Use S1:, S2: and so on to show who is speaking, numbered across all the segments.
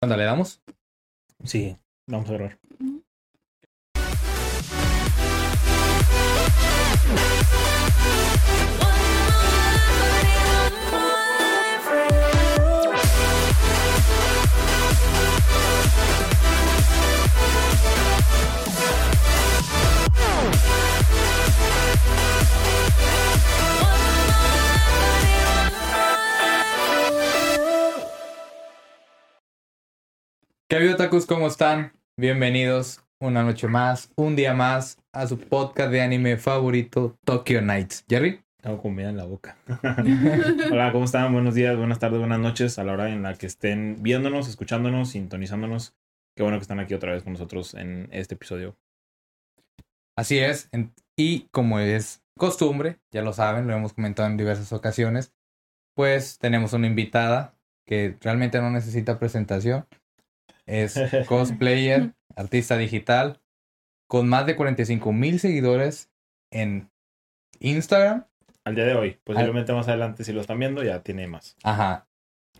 S1: ¿Cuándo le damos?
S2: Sí, vamos a grabar.
S1: ¿Qué habido, tacos? ¿Cómo están? Bienvenidos una noche más, un día más a su podcast de anime favorito, Tokyo Nights. Jerry,
S2: Tengo comida en la boca. Hola, ¿cómo están? Buenos días, buenas tardes, buenas noches a la hora en la que estén viéndonos, escuchándonos, sintonizándonos. Qué bueno que están aquí otra vez con nosotros en este episodio.
S1: así es. en- Y como es costumbre, ya lo saben, lo hemos comentado en diversas ocasiones, pues tenemos una invitada que realmente no necesita presentación. Es cosplayer, artista digital, con más de 45 mil seguidores en Instagram.
S2: Al día de hoy, posiblemente más adelante, si lo están viendo, ya tiene más.
S1: Ajá.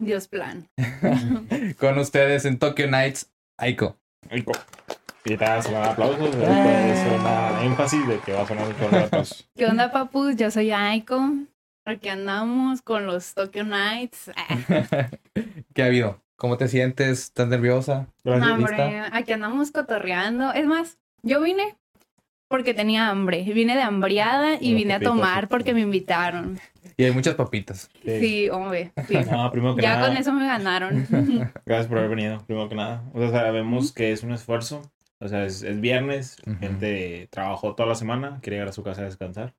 S3: Dios plan.
S1: con ustedes en Tokyo Nights, Aiko.
S2: Rico. Y te sonar aplausos,
S1: Ah.
S2: ahorita suena énfasis de que va a sonar un aplausos.
S3: ¿Qué onda, papus? Yo soy Aiko. Aquí andamos con los Tokyo Nights. Ah,
S1: ¿Qué ha habido? ¿Cómo te sientes? ¿Estás nerviosa?
S3: no, hombre, aquí andamos cotorreando. Es más, yo vine porque tenía hambre. Vine de hambriada y
S2: Unas
S3: vine a
S2: papitas,
S3: tomar
S2: sí.
S3: porque me invitaron.
S1: Y hay muchas papitas.
S2: Sí.
S3: Sí, hombre. sí.
S2: No, primero que
S3: Ya
S2: nada,
S3: con eso me ganaron.
S2: gracias por haber venido, primero que nada. O sea, sabemos que es un esfuerzo. O sea, es, es viernes,
S1: Ujú.
S2: gente trabajó toda la semana, quiere llegar a su casa a descansar.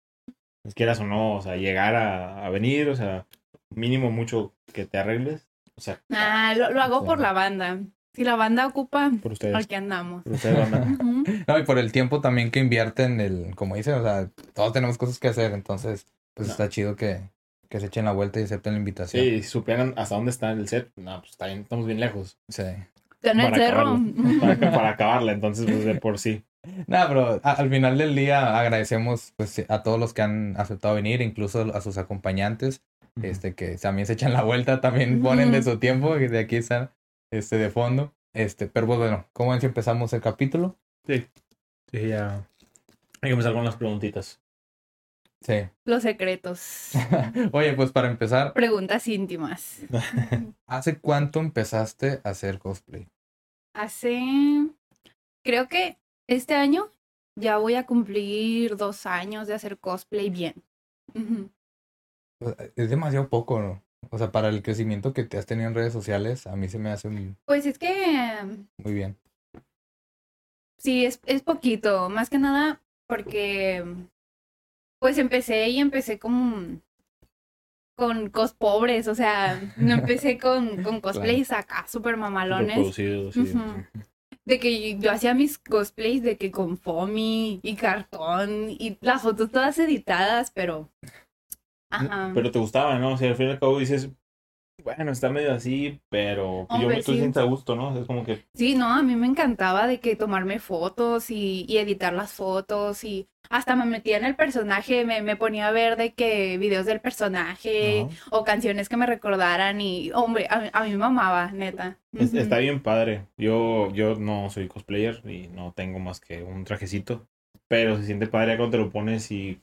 S2: Quieras o no, o sea, llegar a, a venir, o sea, mínimo mucho que te arregles. O sea,
S3: Ah, lo, lo hago por la banda. Si la banda ocupa,
S2: por ustedes.
S3: aquí andamos.
S2: Por ustedes, banda.
S1: No, y por el tiempo también que invierten el, como dicen, o sea, todos tenemos cosas que hacer, entonces, pues
S2: No.
S1: está chido que, que se echen la vuelta y acepten la invitación.
S2: Sí, si supieran hasta dónde está el set, no, pues está bien, estamos bien lejos.
S1: Sí.
S3: En el
S2: Para
S3: cerro.
S2: Para, para acabarla, entonces, pues de por sí.
S1: Nada, pero al final del día agradecemos pues a todos los que han aceptado venir, incluso a sus acompañantes, este que también se echan la vuelta, también ponen de su tiempo, y de aquí están este de fondo. Este, pero pues, bueno, ¿cómo ven si empezamos el capítulo?
S2: Sí, ya. Hay que empezar con las preguntitas.
S1: Sí.
S3: Los secretos.
S1: Oye, pues para empezar,
S3: Preguntas íntimas.
S1: ¿hace cuánto empezaste a hacer cosplay?
S3: Hace, creo que este año ya voy a cumplir dos años de hacer cosplay bien. Ujú.
S1: Es demasiado poco, ¿no? O sea, para el crecimiento que te has tenido en redes sociales, a mí se me hace muy
S3: Pues es que
S1: muy bien.
S3: sí, es, es poquito, más que nada porque pues empecé y empecé con, con cos pobres, o sea, no empecé con, con cosplays acá, súper mamalones.
S2: Producido, sí.
S3: Ujú. De que yo hacía mis cosplays de que con foamy y cartón y las fotos todas editadas, pero... Ajá.
S2: Pero te gustaba, ¿no? O sea, al fin y al cabo dices, bueno, está medio así, pero pues, yo
S3: Hombre,
S2: tú
S3: sí.
S2: a gusto, ¿no? O sea, es como que
S3: Sí, no, a mí me encantaba de que tomarme fotos y, y editar las fotos y hasta me metía en el personaje, me, me ponía a ver de que videos del personaje o canciones que me recordaran y, hombre, a, a mí me mamaba, neta.
S2: es- está bien padre. Yo, yo no soy cosplayer y no tengo más que un trajecito, pero se siente padre cuando te lo pones y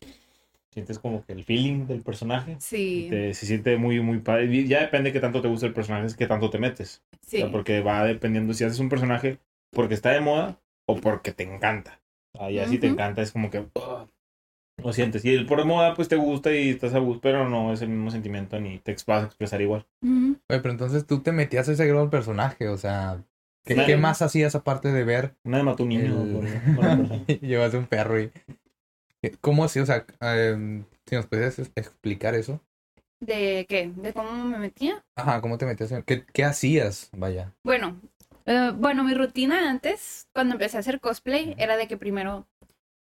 S2: sientes como que el feeling del personaje.
S3: Sí,
S2: Te- se siente muy, muy padre. Y ya depende qué tanto te gusta el personaje, es qué tanto te metes. O
S3: sí.
S2: sea, porque va dependiendo si haces un personaje porque está de moda o porque te encanta. Ah, ya si te encanta es como que ugh, lo sientes. Y el por moda pues te gusta y estás a gusto, pero no es el mismo sentimiento ni te vas a expresar igual.
S1: Oye, pero entonces tú te metías a ese del personaje, o sea, ¿qué,
S3: Sí.
S1: qué más hacías aparte de ver?
S2: Nadie mató un niño.
S1: El-. Llevas un perro y... ¿Cómo así? O sea, em, si nos puedes es- explicar eso.
S3: ¿De qué? ¿De cómo me metía?
S1: Ajá, ¿cómo te metías? ¿Qué, qué hacías? Vaya.
S3: Bueno, eh, bueno, mi rutina antes, cuando empecé a hacer cosplay, era de que primero,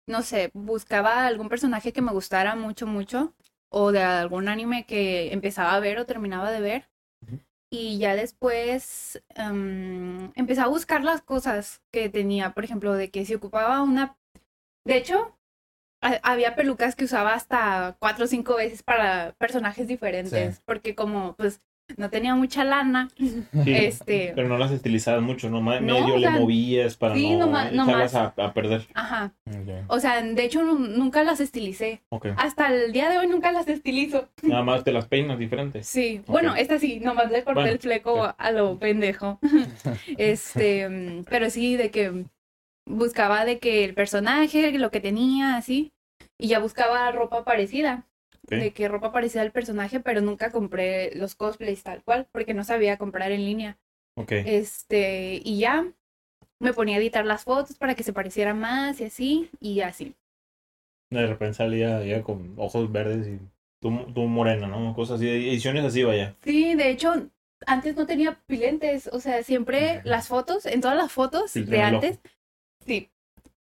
S3: no sé, buscaba algún personaje que me gustara mucho, mucho, o de algún anime que empezaba a ver o terminaba de ver. Y ya después em, empecé a buscar las cosas que tenía, por ejemplo, de que si ocupaba una... De hecho, había pelucas que usaba hasta cuatro o cinco veces para personajes diferentes,
S1: Sí.
S3: porque como, pues, no tenía mucha lana.
S2: Sí,
S3: Este,
S2: Pero no las estilizabas mucho, ¿no? Ma-
S3: No,
S2: Medio
S3: o
S2: le
S3: sea,
S2: movías para
S3: sí,
S2: no
S3: nomás-
S2: echarlas
S3: nomás.
S2: a, a perder.
S3: ajá. O sea, de hecho nu- nunca las estilicé.
S2: Ok.
S3: Hasta el día de hoy nunca las estilizo.
S2: Nada más te las peinas diferentes.
S3: Sí, bueno, esta sí, nomás le corté
S2: Bueno,
S3: el fleco a lo pendejo. este, mm, pero sí, de que buscaba de que el personaje, lo que tenía, así, y ya buscaba ropa parecida. De que ropa parecida al personaje, pero nunca compré los cosplays tal cual, porque no sabía comprar en línea.
S2: Ok.
S3: Este, y ya me ponía a editar las fotos para que se parecieran más y así, y así.
S2: De repente salía ya con ojos verdes y tú, tú morena, ¿no? Cosas así. Ediciones así, vaya.
S3: Sí, de hecho, antes no tenía pupilentes, o sea, siempre las fotos, en todas las fotos de
S2: el ojo.
S3: antes, sí,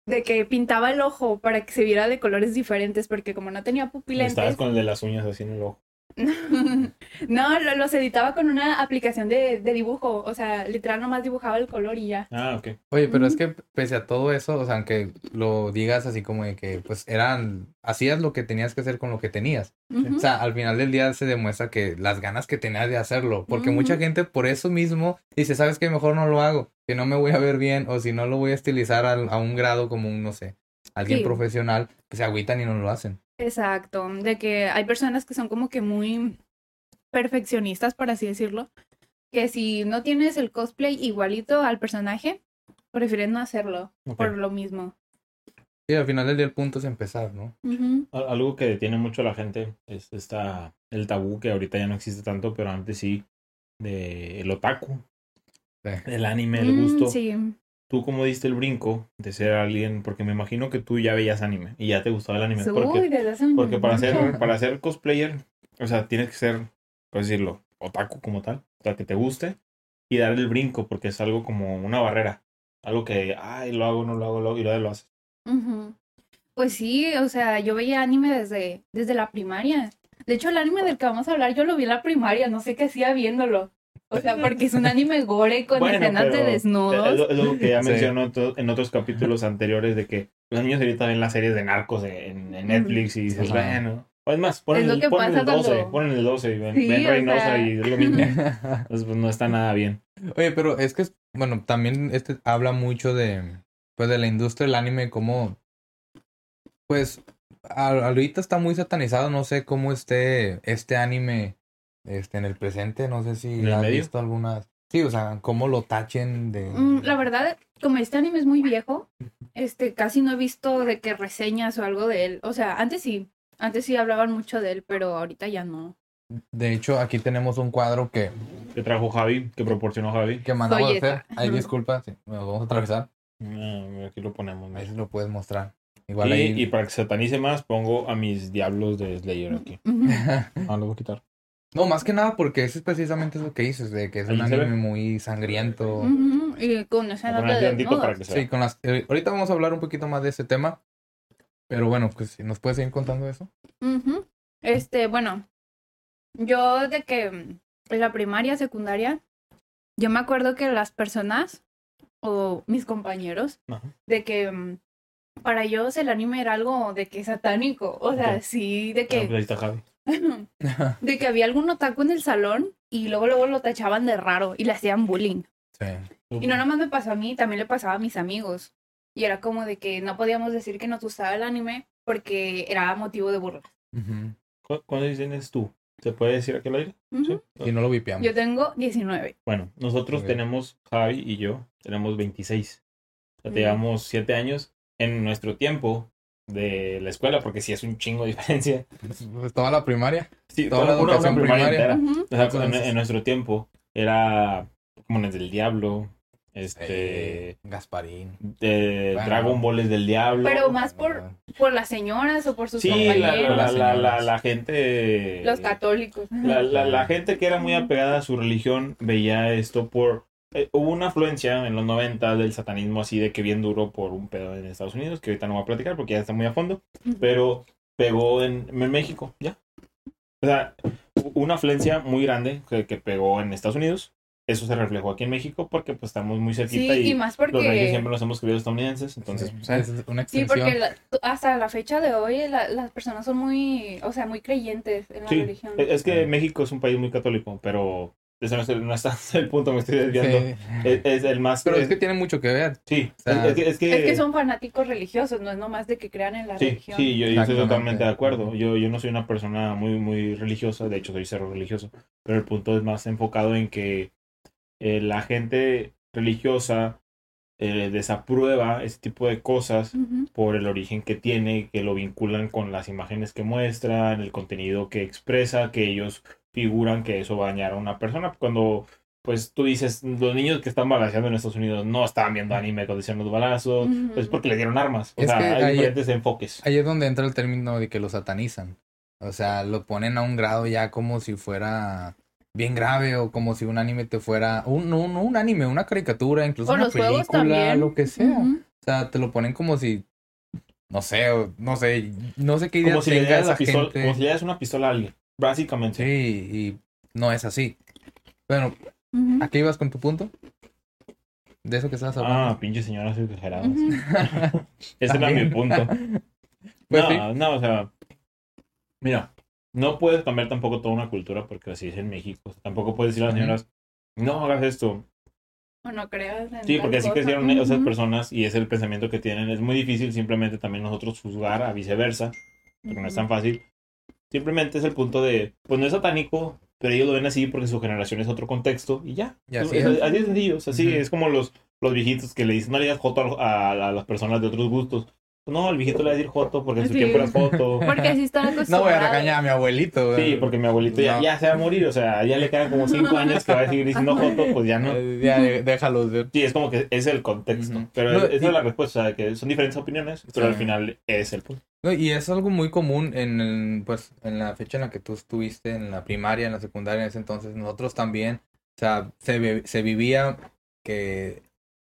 S3: de que pintaba el ojo para que se viera de colores diferentes, porque como no tenía
S2: Estabas
S3: pupilentes,
S2: con el de las uñas así en el ojo.
S3: no, lo- los editaba con una aplicación de, de dibujo, o sea, literal nomás dibujaba el color y ya.
S2: Ah, ok.
S1: Oye, pero es que pese a todo eso, o sea, aunque lo digas así como de que, pues, eran, hacías lo que tenías que hacer con lo que tenías. O sea, al final del día se demuestra que las ganas que tenías de hacerlo, porque mucha
S3: Ujú.
S1: gente por eso mismo dice, ¿sabes qué? Mejor no lo hago, que no me voy a ver bien, o si no lo voy a estilizar al- a, un grado como un, no sé, alguien
S3: Sí.
S1: profesional, que se agüitan y no lo hacen.
S3: Exacto, de que hay personas que son como que muy perfeccionistas, por así decirlo, que si no tienes el cosplay igualito al personaje, prefieren no hacerlo por lo mismo.
S1: Y al final del día el punto es empezar, ¿no?
S2: Algo que detiene mucho a la gente es esta, el tabú que ahorita ya no existe tanto, pero antes sí, de el otaku,
S1: Sí.
S2: el anime, el
S3: Mm,
S2: gusto.
S3: Sí,
S2: ¿Tú cómo diste el brinco de ser alguien? Porque me imagino que tú ya veías anime y ya te gustaba el anime.
S3: Uy,
S2: Porque,
S3: desde hace
S2: porque para ser, para ser cosplayer, o sea, tienes que ser, por decirlo, otaku como tal, o sea, que te guste y dar el brinco, porque es algo como una barrera. Algo que, ay, lo hago, no lo hago, lo hago, y luego lo haces.
S3: Pues sí, o sea, yo veía anime desde, desde la primaria. De hecho, el anime del que vamos a hablar, yo lo vi en la primaria, no sé qué hacía viéndolo. O sea, porque es un anime gore con
S2: Bueno,
S3: escenas de
S2: Es,
S3: desnudos.
S2: lo- es lo que ya
S1: Sí.
S2: mencionó en otro- en otros capítulos anteriores de que los niños ahorita ven las series de narcos en, en Netflix y dices,
S1: Ajá.
S2: bueno. O es más, ponen,
S3: Es lo
S2: el,
S3: que
S2: ponen
S3: pasa
S2: el 12,
S3: cuando-
S2: ponen el 12 y ven,
S3: Sí,
S2: ven Reynosa
S3: sea.
S2: y es lo mismo. Entonces, pues no está nada bien.
S1: Oye, pero es que, es- bueno, también este habla mucho de, pues, de la industria del anime, como, pues, a- ahorita está muy satanizado, no sé cómo esté este anime, este, en el presente, no sé si
S2: ¿En el
S1: has
S2: medio?
S1: visto algunas, sí, o sea, cómo lo tachen de...
S3: Mm, La verdad, como este anime es muy viejo, este, casi no he visto de que reseñas o algo de él. O sea, antes sí, antes sí hablaban mucho de él, pero ahorita ya no.
S1: De hecho, aquí tenemos un cuadro que,
S2: Que trajo Javi, que proporcionó Javi.
S1: que mandamos a
S3: Joyeta.
S1: hacer. Ay, disculpa, sí, nos vamos a atravesar.
S2: Ah, aquí lo ponemos. mira.
S1: Ahí lo puedes mostrar. Igual
S2: Y,
S1: ahí...
S2: y para que se satanice más, pongo a mis diablos de Slayer aquí.
S3: Ujú.
S2: Ah, lo voy a quitar.
S1: No, más que nada porque eso es precisamente lo que dices, de que es un anime muy sangriento.
S3: Ujú, Y con
S2: Voy a
S3: escenas
S2: poner
S3: de
S2: para
S3: desnudos.
S2: que se
S1: Sí, con las... eh, ahorita vamos a hablar un poquito más de ese tema. Pero bueno, pues si nos puedes seguir contando eso.
S3: Ujú. Este, bueno, yo de que mm, en la primaria, secundaria, yo me acuerdo que las personas o mis compañeros, de que mm, para ellos el anime era algo de que satánico, o sea, sí, de
S2: Ah, pues
S3: que,
S2: ahí está Javi.
S3: De que había algún otaku en el salón y luego luego lo tachaban de raro y le hacían bullying.
S1: sí.
S3: Y no nada más me pasó a mí, también le pasaba a mis amigos. Y era como de que no podíamos decir que nos gustaba el anime porque era motivo de burla.
S2: ¿Cu- ¿Cuántos tienes tú? ¿Se puede decir aquí al aire?
S3: Ujú.
S1: Y no lo vipiamos.
S3: Yo tengo 19.
S2: Bueno, nosotros
S1: Ok.
S2: tenemos, Javi y yo, tenemos 26. O sea, te
S3: Mm.
S2: llevamos 7 años en nuestro tiempo de la escuela, porque sí es un chingo de diferencia.
S1: Pues toda la primaria.
S2: Sí,
S1: Toda la
S2: una- una
S1: educación primaria.
S2: entera.
S3: Ujú.
S2: O sea, en,
S1: Entonces-
S2: en nuestro tiempo era Pokémon del Diablo, este,
S1: Eh, Gasparín.
S2: de
S1: Bueno.
S2: Dragon Ball es del Diablo.
S3: Pero más por, por las señoras o por sus
S2: sí, la,
S3: compañeros.
S2: la, la, la,
S1: señoras.
S2: la gente...
S3: Los católicos.
S2: La, la, la gente que era muy apegada a su religión veía esto por... eh, hubo una afluencia en los 90 del satanismo así de que bien duro por un pedo en Estados Unidos, que ahorita no voy a platicar porque ya está muy a fondo, pero pegó en, en México, ya. O sea, una afluencia muy grande que, que pegó en Estados Unidos. Eso se reflejó aquí en México porque pues estamos muy
S3: Sí,
S2: cerquita
S3: y
S2: y,
S3: más
S2: los reyes
S3: porque...
S2: siempre nos hemos creído estadounidenses, entonces...
S1: Sí, o sea, es una
S3: Sí,
S1: extensión.
S3: porque la- hasta la fecha de hoy la- las personas son muy, o sea, muy creyentes en la
S2: Sí,
S3: religión.
S2: es que
S1: Sí.
S2: México es un país muy católico, pero no es el, no está el punto, me estoy desviando.
S1: Sí.
S2: Es, es el más...
S1: Pero es que tiene mucho que ver.
S2: Sí,
S1: O sea,
S2: es, es que... Es que,
S3: Es que son fanáticos religiosos, no es nomás de que crean en la
S2: Sí,
S3: religión.
S2: sí, yo, yo estoy totalmente de acuerdo. Yo, yo no soy una persona muy, muy religiosa, de hecho soy cero religioso, pero el punto es más enfocado en que eh, la gente religiosa eh, desaprueba ese tipo de cosas por el origen que tiene, que lo vinculan con las imágenes que muestran, el contenido que expresa, que ellos figuran que eso va a dañar a una persona. Cuando, pues tú dices, los niños que están balaseando en Estados Unidos no estaban viendo anime cuando hicieron los balazos,
S3: Ujú.
S2: es porque le dieron armas. O
S1: Es
S2: sea,
S1: que
S2: hay
S1: ahí-
S2: diferentes enfoques.
S1: Ahí es donde entra el término de que lo satanizan. O sea, lo ponen a un grado ya como si fuera bien grave o como si un anime te fuera... Un, no, no un anime, una caricatura, incluso
S3: O
S1: una película, lo que sea. O sea, te lo ponen como si... No sé, no sé, no sé qué idea
S2: como si, le la pistola,
S1: gente.
S2: como si le dieras una pistola a alguien, básicamente.
S1: Sí, y no es así. Bueno,
S3: Ujú.
S1: ¿a qué ibas con tu punto? De eso que estabas hablando.
S2: Ah, pinches señoras exageradas. Ese era mi punto.
S1: Pues
S2: no,
S1: sí.
S2: no, o sea, mira, no puedes cambiar tampoco toda una cultura porque así es en México. Tampoco puedes decir a las señoras, no hagas esto.
S3: O no creas en
S2: Sí, porque así
S3: cosa.
S2: crecieron esas personas y es el pensamiento que tienen. Es muy difícil simplemente también nosotros juzgar a viceversa, porque no es tan fácil. Simplemente es el punto de, pues no es satánico, pero ellos lo ven así porque su generación es otro contexto y ya.
S1: Y así
S2: Es-
S1: es.
S2: así de sencillo. O sea, sí,
S1: Ujú.
S2: es como los, los viejitos que le dicen, no le digas joto a, a- a las personas de otros gustos. No, el viejito le va a decir joto porque en su
S3: Sí.
S2: tiempo era joto.
S3: Porque así están acostumbrados.
S1: No voy a regañar a mi abuelito.
S2: Sí, porque mi abuelito ya,
S1: No.
S2: ya se va a morir, o sea, ya le quedan como cinco años que va a seguir diciendo joto, pues ya no.
S1: Eh, ya, déjalo. de-
S2: Sí, es como que es el contexto. Pero
S1: No,
S2: esa
S1: y-
S2: es la respuesta, o sea, que son diferentes opiniones, pero
S1: Sí.
S2: al final es el punto.
S1: No, y es algo muy común en, el- pues, en la fecha en la que tú estuviste, en la primaria, en la secundaria, en ese entonces, nosotros también, o sea, se, ve- se vivía que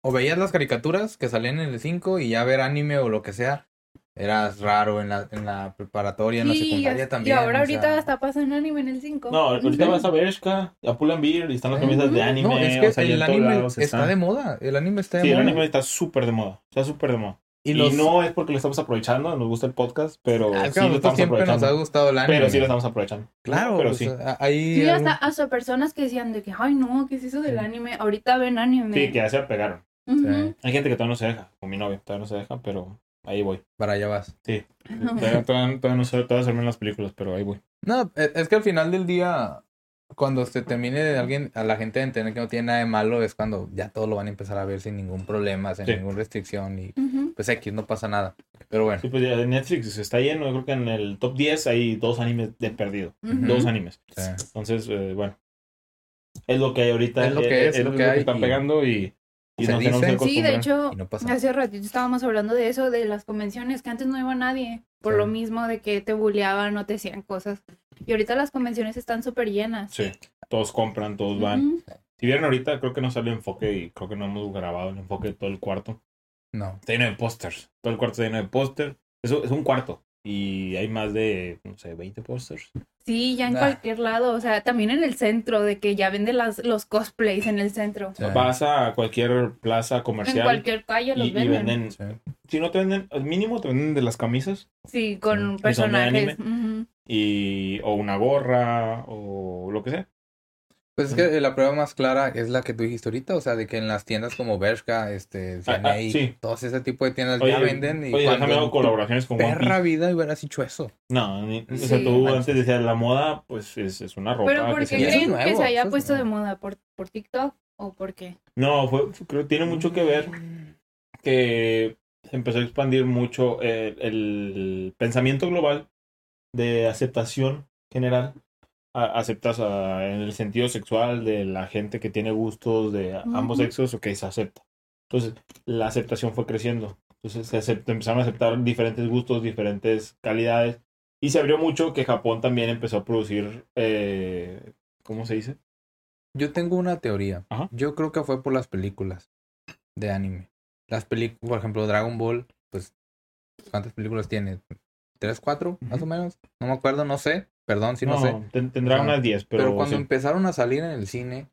S1: o veías las caricaturas que salían en el 5 y ya ver anime o lo que sea, eras raro en la, en la preparatoria, en la
S3: Sí,
S1: secundaria
S3: y
S1: también.
S3: ahora
S1: o
S3: ahorita
S1: sea,
S3: hasta pasan anime en el 5.
S2: No, ahorita vas a Bershka, a Pull and Beer y están las camisas de anime.
S1: No, es que
S2: o sea, y
S1: el anime está de moda, el anime está de
S2: Sí, el
S1: moda.
S2: anime está súper de moda, está súper de moda.
S1: Y
S2: no es porque lo estamos aprovechando, nos gusta el podcast, pero
S1: Ah,
S2: sí lo estamos
S1: siempre nos ha
S2: aprovechando.
S1: gustado el anime.
S2: Pero sí lo estamos aprovechando.
S1: Claro,
S2: pero sí.
S1: ahí
S3: Sí, hasta, hasta personas que decían de que, ay, no, ¿qué es eso del
S1: Sí.
S3: anime? Ahorita ven anime.
S2: Sí, que ya se apegaron.
S1: Sí,
S2: Hay gente que todavía no se deja, como mi novia, todavía no se deja, pero ahí voy.
S1: para allá vas.
S2: Todavía, todavía- todavía no sé, todavía se ven las películas, pero ahí voy.
S1: No, e- es que al final del día, cuando se termine de alguien, a la gente de entender que no tiene nada de malo, es cuando ya todos lo van a empezar a ver sin ningún problema, sin
S2: Sí.
S1: ninguna restricción y pues X, no pasa nada. Pero bueno,
S2: Sí, pues ya Netflix está lleno, yo creo que en el top 10 hay dos animes de perdido. Dos animes.
S1: sí.
S2: Entonces, eh, bueno. Es lo que hay ahorita.
S1: Es lo que
S2: eh,
S1: es, es lo que
S2: están
S1: y-
S2: pegando y, y
S1: se
S2: que
S1: dice.
S3: Sí, de hecho,
S1: y no pasa nada.
S3: hace ratito estábamos hablando de eso, de las convenciones, que antes no iba nadie, por
S1: Sí.
S3: lo mismo de que te bulleaban o te decían cosas. Y ahorita las convenciones están súper llenas.
S2: Sí, todos compran, todos van. Si vieron ahorita, creo que no sale enfoque y creo que no hemos grabado el enfoque de todo el cuarto.
S1: No.
S2: Está lleno de pósters. Todo el cuarto está lleno de pósters. Eso es un cuarto. Y hay más de, no sé, 20 pósters.
S3: Sí, ya en
S1: Ah.
S3: cualquier lado, o sea, también en el centro, de que ya venden las, los cosplays en el centro.
S1: Sí.
S2: Vas a cualquier plaza
S3: En
S2: comercial
S3: cualquier calle los
S2: y, y
S3: venden.
S2: venden.
S1: Sí.
S2: Si no te venden, al mínimo te venden de las camisas.
S3: Sí,
S1: Sí.
S3: con personajes.
S2: Y o una gorra o lo que sea.
S1: Pues es que la prueba más clara es la que tú dijiste ahorita, o sea, de que en las tiendas como Bershka, este,
S2: Ah, ah,
S1: CNA,
S2: sí.
S1: todos ese tipo de tiendas
S2: Oye,
S1: ya venden y
S2: oye, déjame
S1: cuando
S2: hago colaboraciones con One
S1: perra
S2: Piece.
S1: vida hubieras hecho eso.
S2: No, ni- o sea,
S3: Sí.
S2: tú antes decías la moda, pues es, es una ropa.
S3: Pero ¿por qué creen
S2: llama-
S3: que
S1: nuevo,
S3: se haya puesto de
S1: nuevo.
S3: moda? ¿Por, ¿Por TikTok o por qué?
S2: No, fue, fue- creo que tiene mucho que ver que se empezó a expandir mucho el, el pensamiento global de aceptación general. Aceptas a- en el sentido sexual de la gente que tiene gustos de ambos sexos, ok, se acepta. Entonces, la aceptación fue creciendo. Entonces, se empezaron a aceptar diferentes gustos, diferentes calidades. Y se abrió mucho que Japón también empezó a producir, eh, ¿cómo se dice?
S1: Yo tengo una teoría.
S2: Ajá.
S1: Yo creo que fue por las películas de anime. Las películas, por ejemplo, Dragon Ball, pues, ¿cuántas películas tiene? ¿Tres, cuatro, más o menos? No me acuerdo, no sé. Perdón si no, sé.
S2: ten- tendrá unas 10, pero,
S1: Pero, cuando
S2: sí.
S1: empezaron a salir en el cine,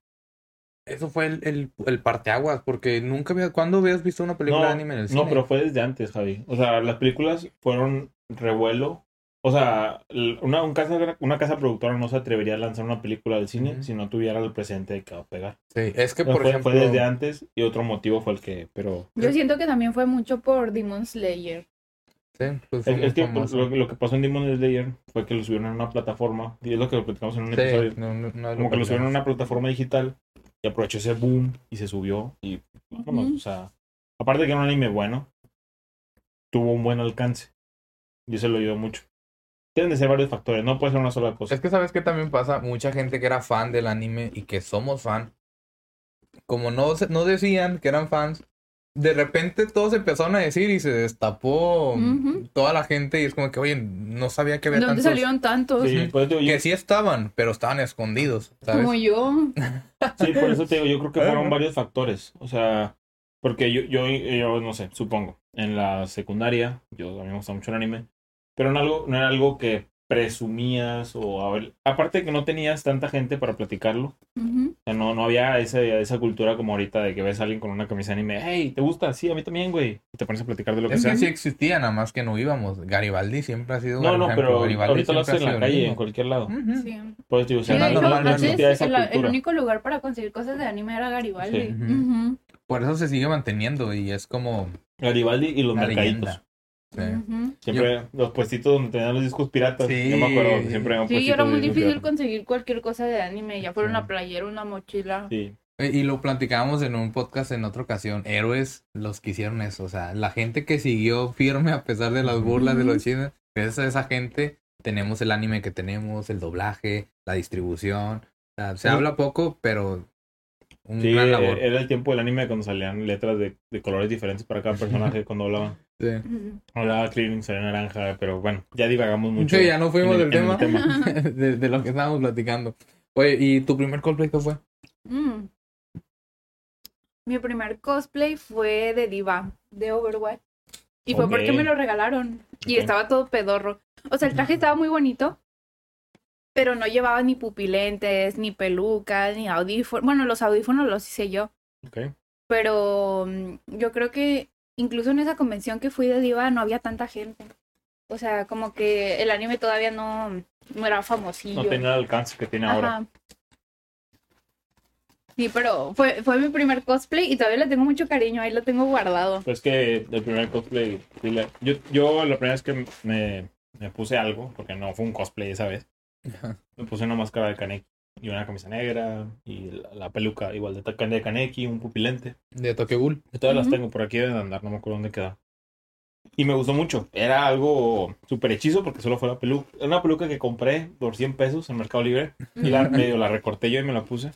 S1: eso fue el, el, el parteaguas, porque nunca había... ¿Cuándo habías visto una película
S2: No,
S1: de anime en el cine?
S2: No, pero fue desde antes, Javi. O sea, las películas fueron revuelo O sea, una, un casa, una casa productora no se atrevería a lanzar una película del cine si no tuviera el presente de que va a pegar.
S1: Sí, es que por
S2: fue,
S1: ejemplo...
S2: fue desde antes y otro motivo fue el que, pero
S3: Yo siento que también fue mucho por Demon Slayer.
S1: Sí, pues
S2: es, es que lo, lo que pasó en Demon Slayer fue que lo subieron en una plataforma y es lo que lo platicamos en un
S1: Sí,
S2: episodio.
S1: no, no, no es
S2: Como que lo subieron en
S1: platicamos.
S2: una plataforma digital y aprovechó ese boom y se subió y vámonos, o sea, aparte de que era un anime bueno, tuvo un buen alcance y eso lo ayudó mucho. Tienen de ser varios factores, no puede ser una sola cosa.
S1: Es que sabes que también pasa, mucha gente que era fan del anime y que somos fan, como no, se- no decían que eran fans, de repente todos empezaron a decir y se destapó toda la gente y es como que, oye, no sabía que había
S3: ¿Dónde
S1: tantos
S3: salieron tantos?
S2: Sí, por eso te digo, yo-
S1: que sí estaban, pero estaban escondidos, ¿sabes?
S3: Como yo.
S2: Sí, por eso te digo, yo creo que fueron varios factores. O sea, porque yo, yo, yo no sé, supongo, en la secundaria, yo a mí me gusta mucho el anime, pero no, algo, no era algo que presumías o a ver, aparte de que no tenías tanta gente para platicarlo,
S3: Ujú.
S2: o sea, no, no había ese, esa cultura como ahorita de que ves a alguien con una camisa de anime, hey, ¿te gusta? Sí, a mí también, güey. Y te pones a platicar de lo que
S1: Es
S2: sea.
S1: que sí existía, nada más que no íbamos. Garibaldi siempre ha sido
S2: No,
S1: un
S2: no,
S1: ejemplo.
S2: pero
S1: Garibaldi
S2: ahorita lo haces en la calle, en cualquier lado.
S3: Sí.
S2: Por eso te digo, o
S3: Sí,
S2: sea,
S3: de
S2: no,
S3: hecho,
S2: no, no
S3: antes
S2: existía esa
S3: el, el único lugar para conseguir cosas de anime era Garibaldi.
S2: Sí.
S1: Por eso se sigue manteniendo y es como
S2: Garibaldi y los mercaditos.
S1: Sí.
S2: Siempre los puestitos donde tenían los discos piratas.
S1: Sí.
S2: Yo me acuerdo que siempre había
S3: Sí, era muy difícil
S2: piratas.
S3: conseguir cualquier cosa de anime, ya fuera
S1: Sí.
S3: una playera, una mochila.
S2: Sí.
S1: Y lo platicábamos en un podcast en otra ocasión. Héroes los que hicieron eso. O sea, la gente que siguió firme a pesar de las burlas de los chinos. Gracias a esa gente tenemos el anime que tenemos, el doblaje, la distribución. O sea, se
S2: Sí.
S1: habla poco, pero un
S2: Sí,
S1: gran labor.
S2: era el tiempo del anime cuando salían letras de, de colores diferentes para cada personaje cuando hablaban.
S1: Sí.
S2: Hablaba Krillin, salía naranja, pero bueno, ya divagamos mucho.
S1: Sí, ya no fuimos del tema, de, de lo que estábamos platicando. Oye, ¿y tu primer cosplay qué fue?
S3: Mm. Mi primer cosplay fue de diva, de Overwatch. Y fue porque me lo regalaron. Y estaba todo pedorro. O sea, el traje estaba muy bonito. Pero no llevaba ni pupilentes, ni pelucas, ni audífonos. Bueno, los audífonos los hice yo.
S2: Ok.
S3: Pero mm, yo creo que incluso en esa convención que fui de diva no había tanta gente. O sea, como que el anime todavía no, no era famosillo.
S2: No tenía el alcance que tiene ahora.
S3: Sí, pero fue, fue mi primer cosplay y todavía le tengo mucho cariño, ahí lo tengo guardado.
S2: Pues que el primer cosplay. Yo, yo la primera vez que me, me puse algo, porque no fue un cosplay esa vez, me puse una máscara de Kaneki y una camisa negra y la, la peluca igual de, de Kaneki, un pupilente.
S1: De Tokyo Ghoul.
S2: Que Todas las
S3: Ujú.
S2: tengo por aquí deben de andar, no me acuerdo dónde queda. Y me gustó mucho. Era algo súper hechizo porque solo fue la peluca. Era una peluca que compré por 100 pesos en Mercado Libre. Y la, medio la recorté yo y me la puse.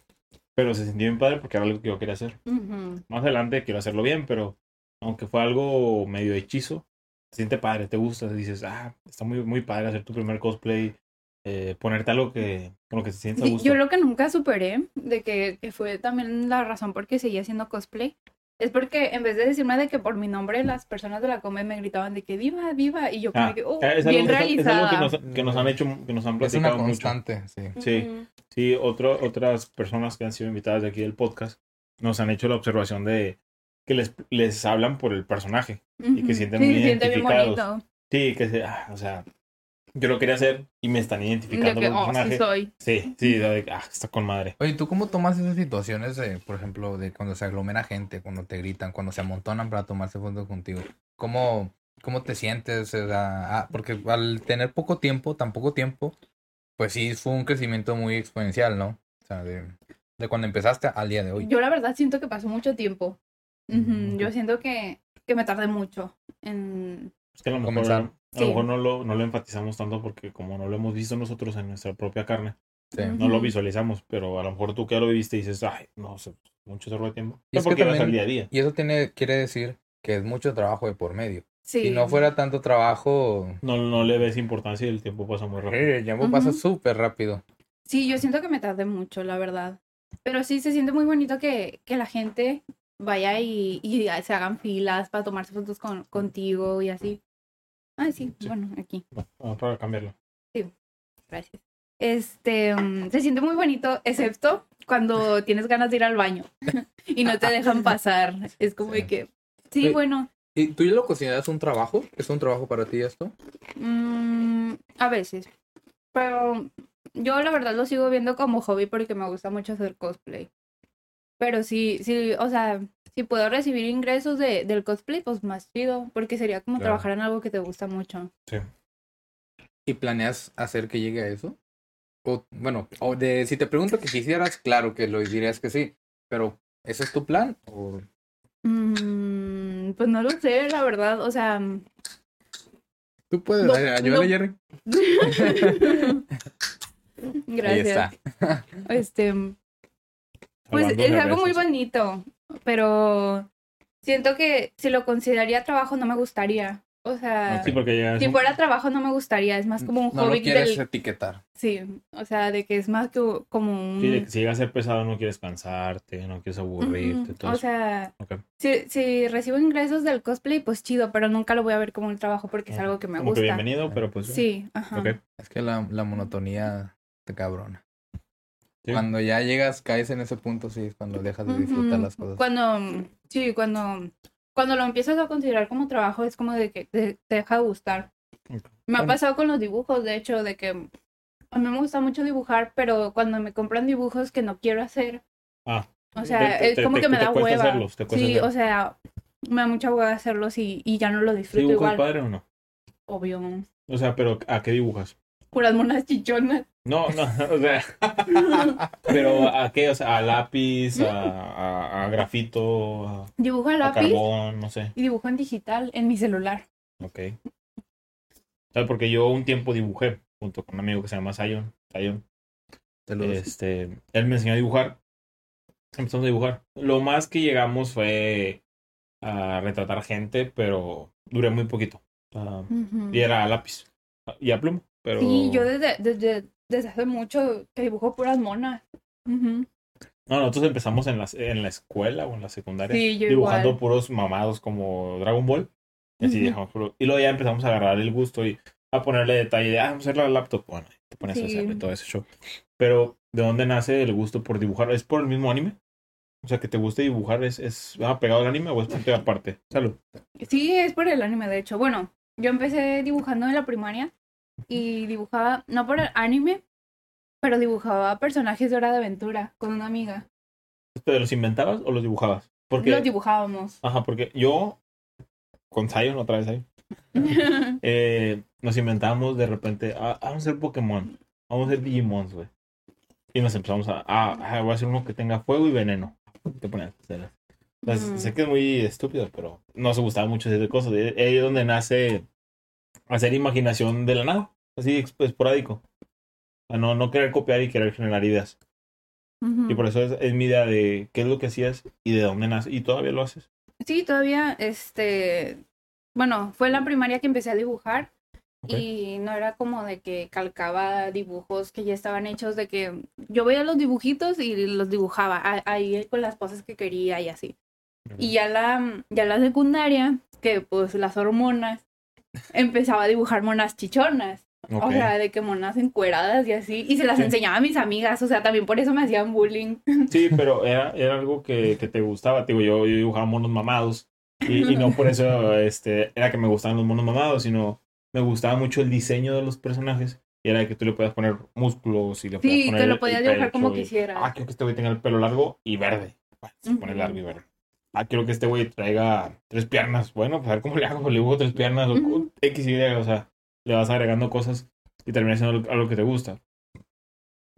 S2: Pero se sintió bien padre porque era algo que yo quería hacer.
S3: Ujú.
S2: Más adelante quiero hacerlo bien, pero aunque fue algo medio hechizo, se siente padre, te gusta, dices, ah, está muy, muy padre hacer tu primer cosplay, eh, ponerte algo que, con lo que te sientas a
S3: Sí,
S2: gusto.
S3: yo lo que nunca superé, de que, que fue también la razón por qué seguía haciendo cosplay, es porque en vez de decirme de que por mi nombre las personas de la come me gritaban de que viva, viva, y yo como
S2: Ah,
S3: que, oh,
S2: es algo,
S3: bien
S2: es algo- es
S3: realizada.
S2: algo que, nos, que nos han hecho, que nos han
S1: Es una
S2: platicado mucho.
S1: constante, sí.
S2: Sí.
S3: Ujú.
S2: Sí, otro, otras personas que han sido invitadas de aquí del podcast nos han hecho la observación de que les, les hablan por el personaje. y que sienten
S3: Sí,
S2: muy
S3: se siente bien
S2: identificados.
S3: bonito.
S2: Sí, que se, ah, o sea, yo lo quería hacer y me están
S3: De
S2: identificando
S3: que,
S2: con el
S3: oh, sí
S2: personaje.
S3: soy.
S2: Sí, sí, de, ah, está con madre.
S1: Oye, ¿tú cómo tomas esas situaciones, de, por ejemplo, de cuando se aglomera gente, cuando te gritan, cuando se amontonan para tomarse fotos contigo? ¿Cómo, cómo te sientes? O sea, ah, porque al tener poco tiempo, tan poco tiempo, pues sí fue un crecimiento muy exponencial, ¿no? O sea, de, de cuando empezaste al día de hoy.
S3: Yo la verdad siento que pasó mucho tiempo.
S1: Mm,
S3: Yo siento que, que me tardé mucho en...
S2: Es que a lo mejor,
S1: Comenzar.
S2: a lo
S3: Sí.
S2: mejor no, lo, no lo enfatizamos tanto porque como no lo hemos visto nosotros en nuestra propia carne,
S1: Sí.
S2: No lo visualizamos, pero a lo mejor tú que ya lo viviste y dices, ay, no sé, mucho sorbo de tiempo.
S1: Y
S2: Es
S1: es que
S2: porque
S1: también-
S2: día a día.
S1: Y eso tiene, quiere decir que es mucho trabajo de por medio.
S3: Sí.
S1: Si no fuera tanto trabajo,
S2: No, no le ves importancia y el tiempo pasa muy rápido.
S1: el tiempo pasa súper rápido.
S3: Sí, yo siento que me tardé mucho, la verdad. Pero sí, se siente muy bonito que, que la gente vaya y, y se hagan filas para tomarse fotos con, contigo y así. Ay, sí,
S2: Sí.
S3: bueno, aquí,
S2: Bueno, vamos para cambiarlo.
S3: gracias. Este, mm, se siente muy bonito, excepto cuando tienes ganas de ir al baño y no te dejan pasar. Es como
S1: Sí.
S3: de que, sí,
S1: Oye,
S3: bueno,
S1: ¿Y tú ya lo consideras un trabajo? ¿Es un trabajo para ti esto?
S3: mm, A veces. Pero yo la verdad lo sigo viendo como hobby porque me gusta mucho hacer cosplay. Pero sí, sí, o sea, si puedo recibir ingresos de, del cosplay, pues más chido, porque sería como
S2: Claro.
S3: trabajar en algo que te gusta mucho.
S1: ¿Y planeas hacer que llegue a eso? O, bueno, o de, si te pregunto que quisieras, claro que lo dirías que sí, pero ¿ese es tu plan? O...
S3: Mm, pues no lo sé, la verdad, o sea...
S1: Tú puedes
S3: No,
S1: ay- ayúdale,
S3: no.
S1: Jerry. Ahí
S3: Gracias.
S1: está.
S3: Este, pues es algo muy bonito, pero siento que si lo consideraría trabajo no me gustaría. O sea,
S2: Sí, porque ya es
S3: si
S2: un-
S3: fuera trabajo no me gustaría, es más como un
S1: No lo
S3: hobby
S1: quieres
S3: del...
S1: etiquetar.
S3: Sí, o sea, de que es más que como un...
S2: Sí, de que si llega a ser pesado no quieres cansarte, no quieres aburrirte. Todo
S3: O sea, si, si recibo ingresos del cosplay, pues chido, pero nunca lo voy a ver como un trabajo porque es algo que me
S2: Como que
S3: gusta.
S2: bienvenido, pero pues.
S3: Sí, ajá.
S2: Ok.
S1: Es que la, la monotonía te cabrona.
S2: Sí.
S1: Cuando ya llegas, caes en ese punto, sí, es cuando dejas de disfrutar las cosas.
S3: Cuando, sí, cuando, cuando lo empiezas a considerar como trabajo, es como de que te, te deja de gustar. Me ha pasado con los dibujos, de hecho, de que a mí me gusta mucho dibujar, pero cuando me compran dibujos que no quiero hacer,
S2: Ah,
S3: o sea,
S2: Te- te-
S3: es como
S2: te-
S3: que me
S2: te
S3: da hueva.
S2: hacerlos, te cuesta
S3: sí,
S2: hacerlos.
S3: o sea, me da mucha hueva hacerlos y, y ya no lo
S2: ¿sí
S3: disfruto
S2: dibujas
S3: igual.
S2: padre o no?
S3: Obvio.
S2: O sea, pero ¿a qué dibujas?
S3: Puras monas chichonas.
S2: No, no, o sea, pero ¿a qué? O sea, a lápiz, a, a, a grafito, a,
S3: Dibujo a
S2: a
S3: lápiz
S2: carbón, no sé.
S3: y dibujo en digital en mi celular.
S2: Ok. ¿Sabes? Porque yo un tiempo dibujé junto con un amigo que se llama.
S1: Te lo
S2: Este, él me enseñó a dibujar. Empezamos a dibujar. Lo más que llegamos fue a retratar gente, pero duré muy poquito. Ah, y era a lápiz y a pluma. Pero
S3: Sí, yo desde, desde, desde hace mucho que dibujo puras monas.
S2: No, nosotros empezamos en la, en la escuela o en la secundaria
S3: Sí,
S2: dibujando
S3: igual.
S2: puros mamados como Dragon Ball. Y así
S3: Ujú.
S2: dejamos puro- Y luego ya empezamos a agarrar el gusto y a ponerle detalle de, ah, vamos a hacer la laptop. Bueno, te pones a hacerle todo ese show. Pero, ¿de dónde nace el gusto por dibujar? ¿Es por el mismo anime? O sea, que te guste dibujar, ¿es, es ah, pegado al anime o es y aparte? Salud.
S3: Sí, es por el anime, de hecho. Bueno, yo empecé dibujando en la primaria y dibujaba, no por el anime, pero dibujaba personajes de Hora de Aventura con una amiga.
S2: ¿Te los inventabas o los dibujabas? Porque,
S3: Los dibujábamos.
S2: ajá, porque yo, con Zion, otra vez ahí, eh, nos inventamos de repente, ah, vamos a hacer Pokémon, vamos a hacer Digimons, güey. Y nos empezamos a, ah, ah, voy a hacer uno que tenga fuego y veneno. Te ponías, Entonces,
S3: Mm.
S2: Sé que es muy estúpido, pero no se gustaba mucho ese cosas. De- Ahí es donde nace hacer imaginación de la nada, así esporádico. Sea, no, no querer copiar y querer generar ideas. Y por eso es, es mi idea de qué es lo que hacías y de dónde nace. Y todavía lo haces.
S3: Sí, todavía, este, bueno, fue en la primaria que empecé a dibujar
S2: Ok.
S3: y no era como de que calcaba dibujos que ya estaban hechos, de que yo veía los dibujitos y los dibujaba a- ahí con las poses que quería y así. Y ya la, ya la secundaria, que pues las hormonas, empezaba a dibujar monas chichonas. O sea, de que monas encueradas y así. Y se las
S2: Sí.
S3: enseñaba a mis amigas. O sea, también por eso me hacían bullying.
S2: Sí, pero era, era algo que, que te gustaba. Digo, yo, yo dibujaba monos mamados. Y, y no por eso este, era que me gustaban los monos mamados, sino me gustaba mucho el diseño de los personajes. Y era que tú le podías poner músculos y le podías
S3: Sí,
S2: poner
S3: te lo podías dibujar como
S2: y,
S3: quisieras.
S2: Ah, quiero que este güey tenga el pelo largo y verde. Bueno, se pone largo y verde. Ah, quiero que este güey traiga tres piernas. Bueno, pues a ver cómo le hago. Le dibujo tres piernas o. X y Y. O sea, le vas agregando cosas y termina siendo algo que te gusta.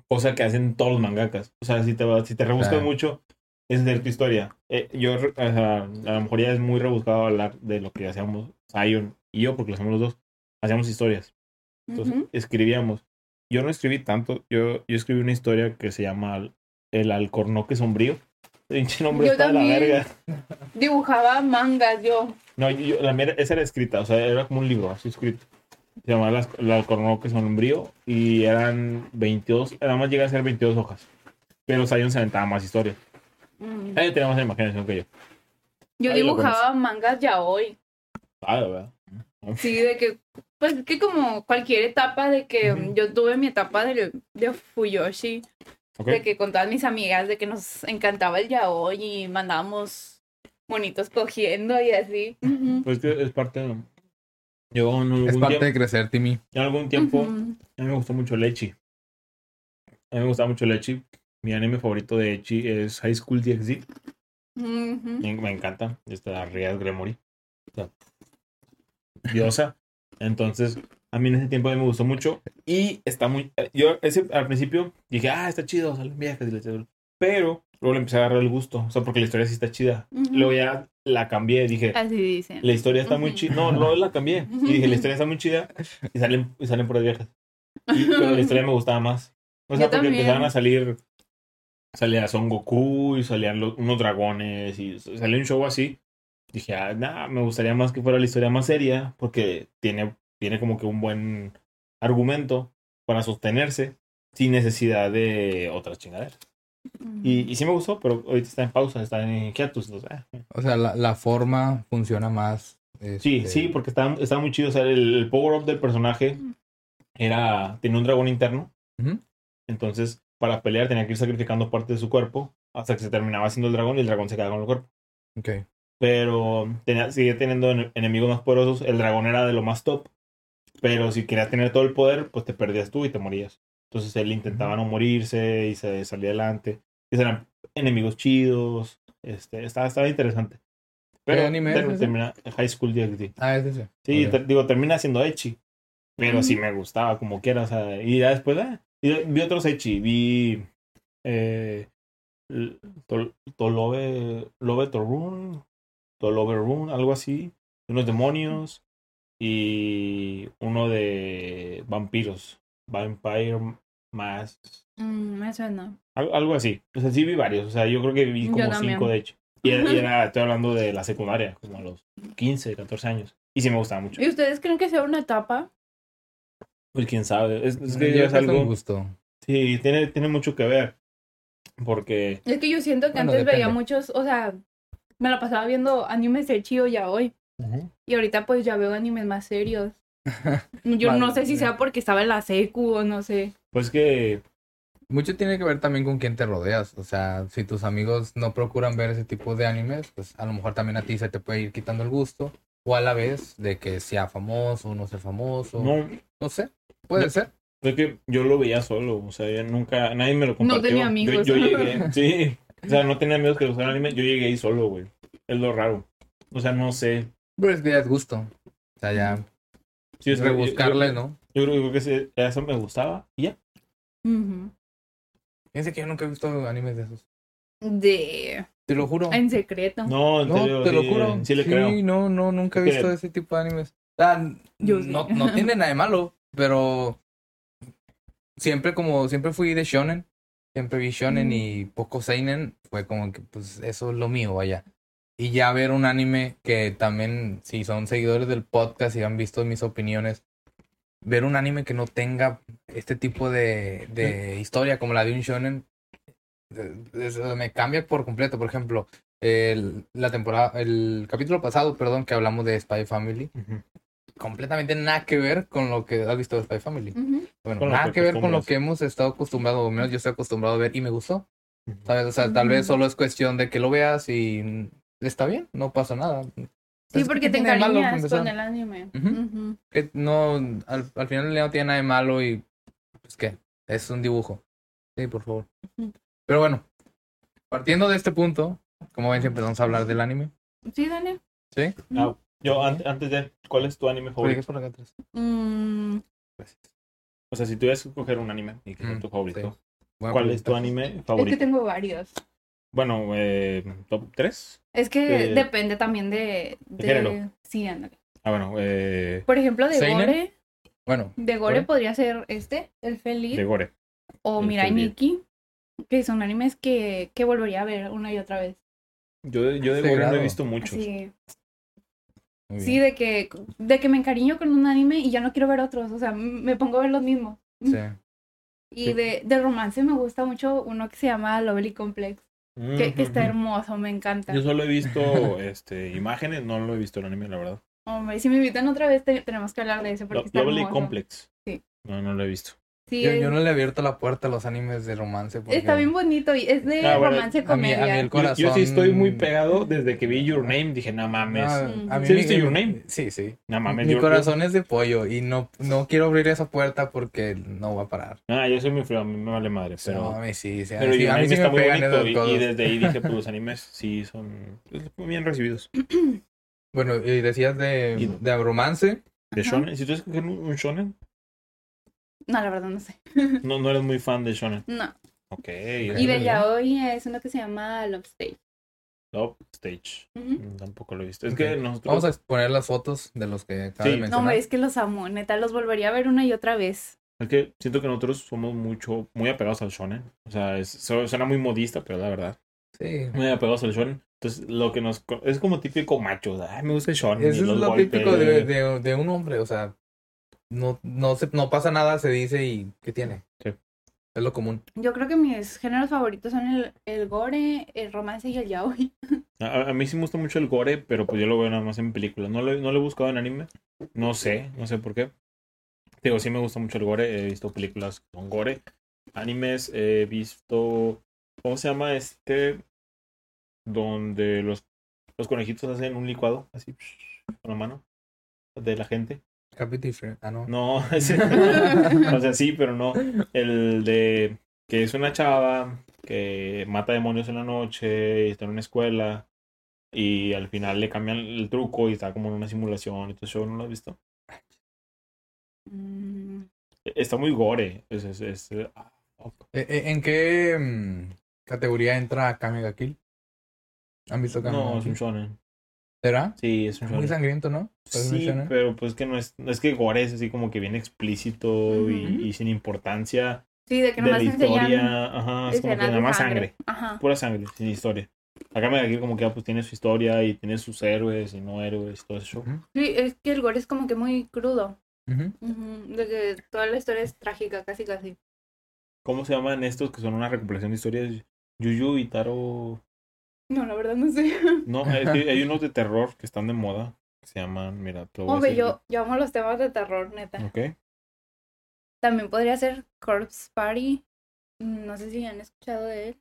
S2: Cosa que hacen todos los mangakas. O sea, si te, si te rebuscas
S1: Claro.
S2: mucho, esa es tu historia. Eh, yo, o sea, a lo mejor ya es muy rebuscado hablar de lo que hacíamos Zion y yo, porque lo hacemos los dos. Hacíamos historias. Entonces,
S3: Ujú.
S2: escribíamos. Yo no escribí tanto. Yo, yo escribí una historia que se llama El Alcornoque Sombrío. Pinche nombre
S3: Yo
S2: está de la verga.
S3: Dibujaba mangas yo.
S2: No, yo, la mía era- esa era escrita, o sea, era como un libro, así escrito. Se llamaba Las- El Alcornoque Sombrío y eran 22, nada más llega a ser 22 hojas. Pero Zion se aventaba más historias.
S3: Mm.
S2: Ahí tenía más imaginación que yo.
S3: Yo
S2: Ahí
S3: dibujaba mangas ya hoy.
S2: Ah, verdad.
S3: Sí, de que, pues que como cualquier etapa de que yo tuve mi etapa de, de Fuyoshi, De que con todas mis amigas, de que nos encantaba el yaoi y mandábamos monitos cogiendo y así. Ujú.
S2: Pues que es parte de, Yo en algún,
S1: Es parte
S2: tiempo,
S1: de crecer, Timmy.
S2: en algún tiempo, a mí me gustó mucho Lechi. A mí me gustaba mucho Lechi. Mi anime favorito de Echi es High School DxD.
S3: Ujú.
S2: Me, me encanta. Esta Riyad Gremory. O sea, diosa. Entonces, a mí en ese tiempo a mí me gustó mucho. Y está muy. Yo ese, al principio dije, ah, está chido, salen viejas y la. Pero luego le empecé a agarrar el gusto. O sea, porque la historia sí está chida.
S3: Ujú.
S2: Luego ya la cambié. Dije,
S3: Así dicen.
S2: la historia está muy
S3: Ujú.
S2: chida. No, no la cambié. Y dije, la historia está muy chida. Y salen, y salen puras viejas. Y- pero la historia me gustaba más. O sea,
S3: Yo
S2: porque
S3: también.
S2: empezaban a salir. Salía Son Goku y salían los- unos dragones y salió un show así. Dije, ah, nah, me gustaría más que fuera la historia más seria porque tiene, tiene como que un buen argumento para sostenerse sin necesidad de otras chingaderas. Y, y sí me gustó, pero ahorita está en pausa, está en hiatus. ah,
S1: O sea, la, la forma funciona más.
S2: Sí,
S1: este,
S2: sí, porque estaba, estaba muy chido. O sea, el, el power-up del personaje era. Tenía un dragón interno. Entonces, para pelear tenía que ir sacrificando parte de su cuerpo hasta que se terminaba haciendo el dragón y el dragón se quedaba con el cuerpo.
S1: Ok.
S2: Pero tenía, seguía teniendo ene- enemigos más poderosos. El dragón era de lo más top. Pero si querías tener todo el poder, pues te perdías tú y te morías. Entonces él intentaba no morirse y se salía adelante. Y eran enemigos chidos. Este, estaba, estaba interesante. Pero
S1: ¿Qué anime
S2: ter-
S1: es ese?
S2: termina High School DxD.
S1: Ah, es ese.
S2: Sí,
S1: Ok.
S2: te- digo, termina siendo Echi. Pero sí me gustaba como quiera. O sea, y ya después, eh, y vi otros Echi. Vi eh, Tol- Tolobe, Lobe Torun, Tolobe Run, algo así. Unos demonios. Y uno de vampiros. Vampire Mass.
S3: Mm, me suena.
S2: Algo, algo así. O sea, sí vi varios. O sea, yo creo que vi
S3: Yo
S2: como cinco de Echi. Y era, y era- estoy hablando de la secundaria, como a los 15, 14 años. Y sí me gustaba mucho.
S3: ¿Y ustedes creen que sea una etapa?
S2: Pues quién sabe. Es, es
S1: Yo
S2: que ya es algo.
S1: gusto.
S2: Sí, tiene, tiene mucho que ver. Porque.
S3: Es que yo siento que
S1: Bueno,
S3: antes veía muchos, o sea, me la pasaba viendo animes de chido ya hoy. Y ahorita pues ya veo animes más serios. Yo no sé si sea porque estaba en la secu o no sé.
S2: Pues que.
S1: Mucho tiene que ver también con quién te rodeas. O sea, si tus amigos no procuran ver ese tipo de animes, pues a lo mejor también a ti se te puede ir quitando el gusto. O a la vez de que sea famoso o no sea famoso. No,
S2: No,
S1: sé. Puede
S2: No.
S1: ser.
S2: es que yo lo veía solo. O sea, yo nunca. Nadie me lo compartió.
S3: tenía
S2: Yo-
S3: amigos.
S2: Yo, llegué. Sí. O sea, no tenía amigos que usaran anime. Yo llegué ahí solo, güey. Es lo raro. O sea, no sé.
S1: Pero es que ya es gusto. O sea, ya
S2: Sí, yo-
S1: rebuscarle,
S2: yo,
S1: ¿no?
S2: Yo creo, yo creo que eso me gustaba. Y ya.
S1: Fíjense que yo nunca he visto animes de esos.
S3: De...
S1: Te lo juro.
S3: En secreto.
S2: No, en
S1: No,
S2: serio,
S1: te lo juro.
S2: Sí, le creo.
S1: no, no, nunca he
S2: Es
S1: visto ese tipo de animes. O sea,
S3: Yo sí.
S1: no, no tiene nada de malo, pero siempre como, siempre fui de shonen. Siempre vi shonen
S3: Mm.
S1: y poco seinen. Fue como que, pues, eso es lo mío, vaya. Y ya ver un anime que también, si son seguidores del podcast y han visto mis opiniones, ver un anime que no tenga este tipo de, de historia como la de un shonen, eh, es- me cambia por completo. Por ejemplo, el, la temporada, el capítulo pasado, perdón, que hablamos de Spy Family,
S2: Ujú.
S1: completamente nada que ver con lo que has visto de Spy Family.
S3: Ujú.
S1: Bueno,
S2: Con lo
S1: nada
S2: que
S1: que ver con lo que hemos estado acostumbrados, o menos yo estoy acostumbrado a ver y me gustó.
S2: Ujú.
S1: ¿Sabes? O sea, tal vez solo es cuestión de que lo veas y mm, está bien, no pasa nada.
S3: Sí,
S1: Es
S3: porque
S1: que
S3: te encariñas con el anime.
S1: Que no, al, al final no tiene nada de malo y pues qué, es un dibujo. Sí, por favor. Pero bueno, partiendo de este punto, como ven, siempre vamos a hablar del anime.
S3: Sí, Dani.
S1: ¿Sí?
S2: Ah, yo, an- antes de. ¿Cuál es tu anime
S1: Oye, ¿qué
S2: favorito?
S1: es por acá atrás?
S3: Mm,
S2: O sea, si tuvieras que escoger un anime y que
S1: Mm,
S2: tu favorito,
S1: sí.
S2: ¿cuál es tu anime
S3: es que
S2: favorito?
S3: tengo varios.
S2: Bueno, eh, top 3.
S3: Es que
S2: Eh,
S3: depende también de...
S2: de género.
S3: Sí, ándale.
S2: Ah, bueno, eh,
S3: Por ejemplo, de
S1: ¿Seinen?
S3: Gore.
S1: Bueno,
S3: De Gore
S1: ¿Gore?
S3: podría ser este, el Feliz.
S2: de Gore.
S3: o
S2: el
S3: Mirai. Nikki. Que son animes que, que volvería a ver una y otra vez.
S2: Yo, de- yo de
S1: Sí,
S2: Gore no he visto muchos.
S3: Sí,
S1: bien.
S3: de que, de que me encariño con un anime y ya no quiero ver otros. O sea, me pongo a ver los mismos.
S1: Sí.
S3: Y
S2: Sí.
S3: de, de romance me gusta mucho uno que se llama Lovely Complex. Que, que está hermoso, me encanta.
S2: Yo solo he visto este, imágenes, no lo he visto el anime, la verdad.
S3: Hombre, si me invitan otra vez, te- tenemos que hablar de ese porque
S2: Lo-
S3: está
S2: Lovely
S3: hermoso.
S2: Complex.
S3: Sí.
S2: No, no lo he visto.
S3: Sí,
S1: Yo,
S3: es-
S1: yo no le he abierto la puerta a los animes de romance. Porque
S3: está bien bonito y es de
S2: Ah, bueno,
S3: romance
S1: a mí-
S3: comedia.
S1: a mí el
S2: Yo, yo sí estoy muy pegado desde que vi Your Name. Dije, no mames.
S1: No,
S3: Mm.
S1: a mí
S2: ¿Sí
S1: mi-
S2: viste Your Name?
S1: Sí, sí.
S2: No mames.
S1: Mi
S2: Your-
S1: corazón es de pollo y no, no quiero abrir esa puerta porque no va a parar.
S2: Ah, yo soy muy frío, a mí me vale madre. Pero,
S1: No, a mí sí, sí,
S2: pero
S1: sí,
S2: Your
S1: a mí
S2: Name
S1: sí
S2: está
S1: me
S2: muy bonito. Y, desde ahí dije, pues los animes sí son pues, muy bien recibidos.
S1: Bueno, y decías de,
S2: Y-
S1: de romance.
S2: De shonen. Si tú escoges un, un shonen,
S3: No, la verdad no sé.
S2: no, no eres muy fan de shonen.
S3: No.
S2: Ok.
S3: Y de yaoi es uno que se llama Love Stage.
S2: Love Stage. Mm, Tampoco lo he visto. Es que nosotros...
S1: Vamos a poner las fotos de los que acabas
S2: Sí.
S1: de
S2: No,
S3: No,
S1: mencionar.
S3: hombre, es que los amo, neta, los volvería a ver una y otra vez.
S2: Es que siento que nosotros somos mucho, muy apegados al shonen. O sea, es, su- suena muy modista, pero la verdad.
S1: Sí.
S2: Muy apegados al shonen. Entonces, lo que nos... Es como típico macho. o sea, Ay, me gusta el shonen. y
S1: Eso es
S2: los
S1: lo
S2: golpes.
S1: típico de, de, de un hombre, o sea, no, no, se, no pasa nada, se dice y ¿qué tiene?
S2: Sí.
S1: Es lo común.
S3: Yo creo que mis géneros favoritos son el, el gore, el romance y el yaoi.
S2: A, a mí sí me gusta mucho el gore, pero pues yo lo veo nada más en películas. No lo, no lo he buscado en anime. No sé, no sé por qué. Digo, sí me gusta mucho el gore. He visto películas con gore. Animes, he visto... ¿Cómo se llama este? Donde los, los conejitos hacen un licuado, así, con la mano, de la gente.
S1: Happy Different. Ah, no.
S2: No, ese... o sea, sí, pero no. El de que es una chava que mata demonios en la noche y está en una escuela y al final le cambian el truco y está como en una simulación y todo eso, ¿no lo has visto?
S3: Mm,
S2: Está muy gore. Es, es, es, ah.
S1: Eh, eh, ¿En qué mm, categoría entra Kame ga Kill? ¿Han visto Kame
S2: No,
S1: ga
S2: es un
S1: Kill?
S2: shonen.
S1: ¿Será?
S2: Sí, es un
S1: Es muy sangriento, ¿no?
S2: Sí, pero pues que no es, es que gore es así como que bien explícito y, y sin importancia
S3: Sí, de que
S2: de la
S3: nomás
S2: historia. Ajá, es como que nada más sangre.
S3: Ajá.
S2: pura sangre, sin historia. Acá me aquí como que ah, pues tiene su historia y tiene sus héroes y no héroes, todo eso.
S3: Sí, es que el gore es como que muy crudo.
S1: Ujú,
S3: De que toda la historia es trágica, casi casi.
S2: ¿Cómo se llaman estos que son una recopilación de historias? Yuyu y Taro.
S3: No, la verdad no sé.
S2: No, hay unos de terror que están de moda. Que se llaman, mira, a
S3: Hombre, yo, yo amo los temas de terror, neta.
S2: Ok.
S3: También podría ser Corpse Party. Mm, No sé si han escuchado de él.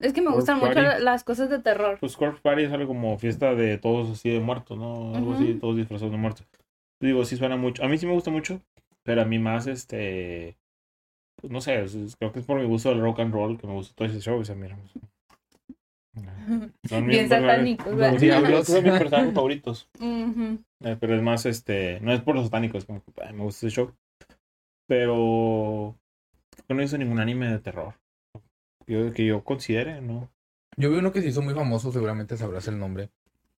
S3: Es que me
S2: Corpse
S3: gustan mucho
S2: Party.
S3: las cosas de terror.
S2: Pues Corpse Party es algo como fiesta de todos así de muertos, ¿no? Algo así,
S3: Ujú.
S2: todos disfrazados de muertos. Digo, sí suena mucho. A mí sí me gusta mucho, pero a mí más, este. Pues no sé, creo que es por mi gusto del rock and roll que me gusta todo ese show. O sea, mira. Son mis-
S3: Bien satánicos,
S2: son-
S3: ¿verdad?
S2: Sí, los- son mis personajes favoritos. Eh, pero es más, este, no es por los satánicos, como que ay, me gusta ese show. Pero no hizo ningún anime de terror. Yo, que yo considere, ¿no?
S1: Yo vi uno que se hizo muy famoso, seguramente sabrás el nombre,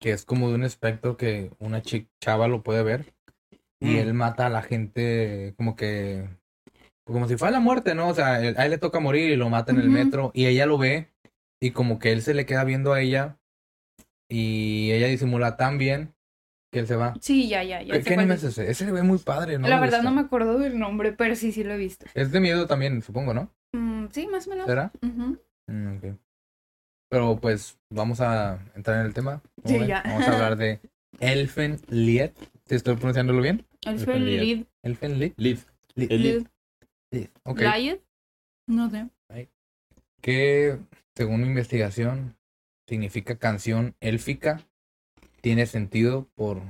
S1: que es como de un espectro que una chica chava lo puede ver y
S2: Mm.
S1: él mata a la gente como que como si fuera la muerte, ¿no? O sea, él- a él le toca morir y lo mata en el metro y ella lo ve y como que él se le queda viendo a ella y ella disimula tan bien que él se va.
S3: Sí, ya, ya, ya.
S1: ¿Qué, anime
S3: es.
S1: es ese? Ese se ve muy padre, ¿no?
S3: La verdad
S1: visto.
S3: no me acuerdo del nombre, pero sí, sí lo he visto.
S1: Es de miedo también, supongo, ¿no?
S3: Mm, sí, más o menos.
S1: ¿Será? Mm. Pero pues vamos a entrar en el tema. ¿cómo
S3: Sí,
S1: ven?
S3: ya.
S1: Vamos a hablar de Elfen Lied. ¿Te estoy pronunciándolo bien?
S3: El
S2: El
S3: fue el
S2: Lied.
S1: Elfen Lied. Lied. Lied.
S3: Lied. No sé.
S1: Que según mi investigación significa canción élfica. Tiene sentido por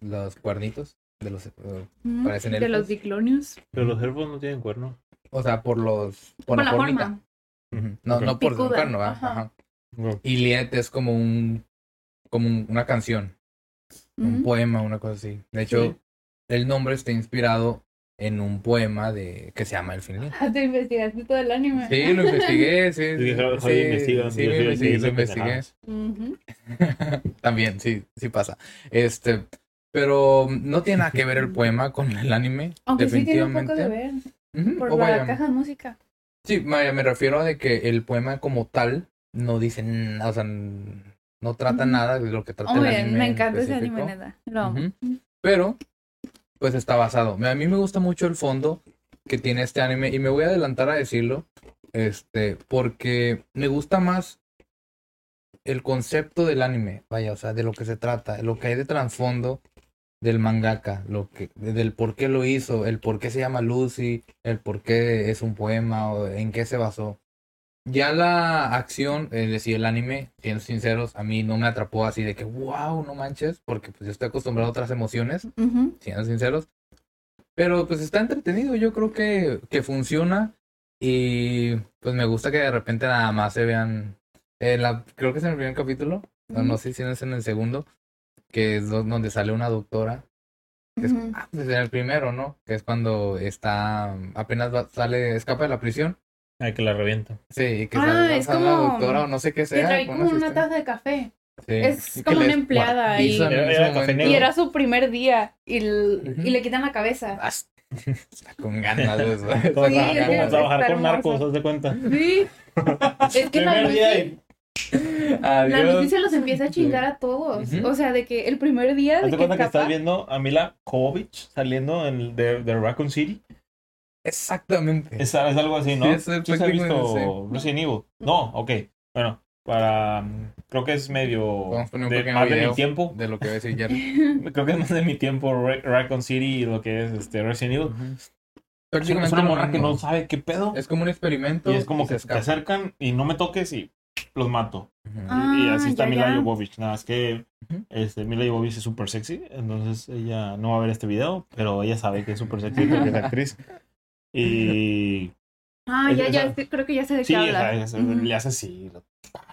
S1: los cuernitos de los...
S3: Ujú.
S1: Parecen
S3: De
S1: elfos.
S3: los diclonios.
S2: Pero los elfos no tienen cuerno.
S1: o sea, por los... Por,
S3: Por la
S1: formita.
S3: forma.
S1: No, no por un
S3: Picuda,
S1: cuerno, ¿va?
S3: ajá.
S1: Ajá.
S2: No.
S1: Es como un... Como un- una canción. un poema, una cosa así. De hecho,
S2: Sí.
S1: el nombre está inspirado en un poema de que se llama El Fin Lied.
S3: Ah, ¿Te investigaste todo el anime?
S1: Sí, lo investigué, sí.
S2: Sí,
S1: sí, sí, lo
S2: el
S1: investigué. También, sí, sí pasa. Este, pero no tiene nada que ver el poema con el anime,
S3: Aunque sí tiene un
S1: definitivamente.
S3: poco de ver.
S1: Ujú,
S3: Por
S1: o
S3: la
S1: vaya,
S3: caja de música.
S1: Sí, vaya, me refiero a de que el poema como tal no dice nada, o sea, no trata
S3: Ujú.
S1: nada de lo que trata el
S3: Oye,
S1: anime.
S3: me
S1: en
S3: encanta ese
S1: específico.
S3: anime, neta. Lo amo.
S1: Ujú. Pero, pues está basado. A mí me gusta mucho el fondo que tiene este anime y me voy a adelantar a decirlo, este, porque me gusta más el concepto del anime, vaya, o sea, de lo que se trata, lo que hay de trasfondo del mangaka, lo que, del por qué lo hizo, el por qué se llama Lucy, el por qué es un poema o en qué se basó. Ya la acción, es decir, el anime, siendo sinceros, a mí no me atrapó así de que, wow, no manches, porque pues yo estoy acostumbrado a otras emociones, siendo sinceros. Pero pues está entretenido, yo creo que, que funciona y pues me gusta que de repente nada más se vean, la, creo que es en el primer capítulo, no, no sé si es en el segundo, que es do- donde sale una doctora, que es, ah, pues en el primero, ¿no? Que es cuando está, apenas va- sale, escapa de la prisión.
S2: Ay, que la revienta.
S1: Sí, y que
S3: Ah, es
S1: sale la
S3: como-
S1: doctora o no sé qué
S3: Que
S1: sea.
S3: trae
S1: con
S3: como una
S1: asistente.
S3: taza de café.
S1: Sí,
S3: es
S1: y que
S3: como una empleada y-. Y era su primer día y, l-
S1: Ujú.
S3: y le quitan la cabeza.
S1: Está con ganas de eso.
S2: Como,
S3: Sí, es que
S2: como trabajar con narcos, haz de cuenta.
S3: Sí. es que la
S2: y
S3: la se los empieza a chingar a todos.
S1: Ujú.
S3: O sea, de que el primer día
S2: haz
S3: de
S2: de
S3: que
S2: cuenta que estás viendo a Mila Jovovich saliendo en, el- de, de Raccoon City.
S1: Exactamente.
S2: Es, es algo así, ¿no?
S1: Sí, es
S2: ¿Sí se ha
S1: prácticamente,
S2: visto Resident Evil? No, ok. Bueno, para... mm, Creo que es medio...
S1: Vamos a poner un
S2: de- más de mi tiempo.
S1: de lo que va a decir.
S2: Creo que es más de mi tiempo Ra- Raccoon City y lo que es este Resident Evil. Es una-
S1: Prácticamente
S2: es una morra que no sabe qué pedo.
S1: Es como un experimento.
S2: Y es como
S1: se
S2: que se
S1: escapa.
S2: acercan y no me toques y los mato.
S1: Ujú.
S3: Ah,
S2: y así está
S3: ya,
S2: Mila
S3: ya.
S2: Jovovich. Nada, es que
S1: Ujú.
S2: este, Mila Jovovich es súper sexy. Entonces ella no va a ver este video, pero ella sabe que es súper sexy porque es actriz. Y
S3: Ah, ya, ya, creo que ya sé de
S2: sí, o sea, se- le hace así. Lo,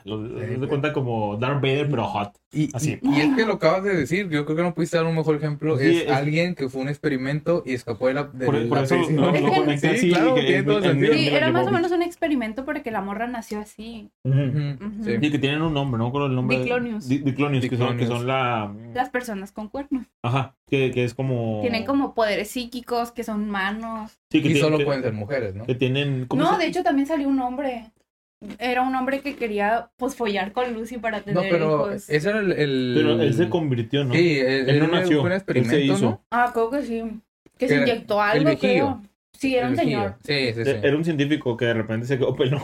S2: lo-
S1: Sí,
S2: de
S1: güey.
S2: cuenta como Darth Vader, pero hot.
S1: Y,
S2: Así.
S1: y, y es que lo acabas de decir, yo creo que no pudiste dar un mejor ejemplo.
S2: Sí,
S1: es,
S2: es-
S1: alguien que fue un experimento y escapó de la, de
S2: Por, por
S1: la
S2: eso lo conecté
S1: Sí,
S2: así.
S1: claro,
S2: que
S1: todo
S2: es
S1: sentido.
S3: Sí, era más o menos un experimento porque la morra nació así.
S1: Sí.
S2: Sí, que tienen un nombre, no con el nombre.
S3: Diclonius.
S2: Di- Diclonius, que son, que
S1: Diclonius.
S2: son la.
S3: Las personas con cuernos.
S2: Ajá, que, que es como.
S3: Tienen como poderes psíquicos, que son manos.
S2: Sí, que
S1: Y
S2: tienen-
S1: solo
S2: que-
S1: pueden ser mujeres, ¿no?
S2: Que tienen. ¿cómo
S3: No, de hecho también salió un hombre. Era un hombre que quería pues follar con Lucy para
S1: No,
S3: tener
S1: pero
S3: hijos.
S1: ese era el... el-
S2: Pero él se convirtió, ¿no?
S1: Sí, él,
S2: Él no nació,
S1: un
S2: él se
S1: experimento,
S2: hizo.
S1: ¿no?
S3: Ah, creo que sí. Que
S1: Que
S3: se inyectó algo, creo. Sí, era
S1: El
S3: un señor.
S1: Sí, sí, sí.
S2: Era un científico que de repente se quedó pelón.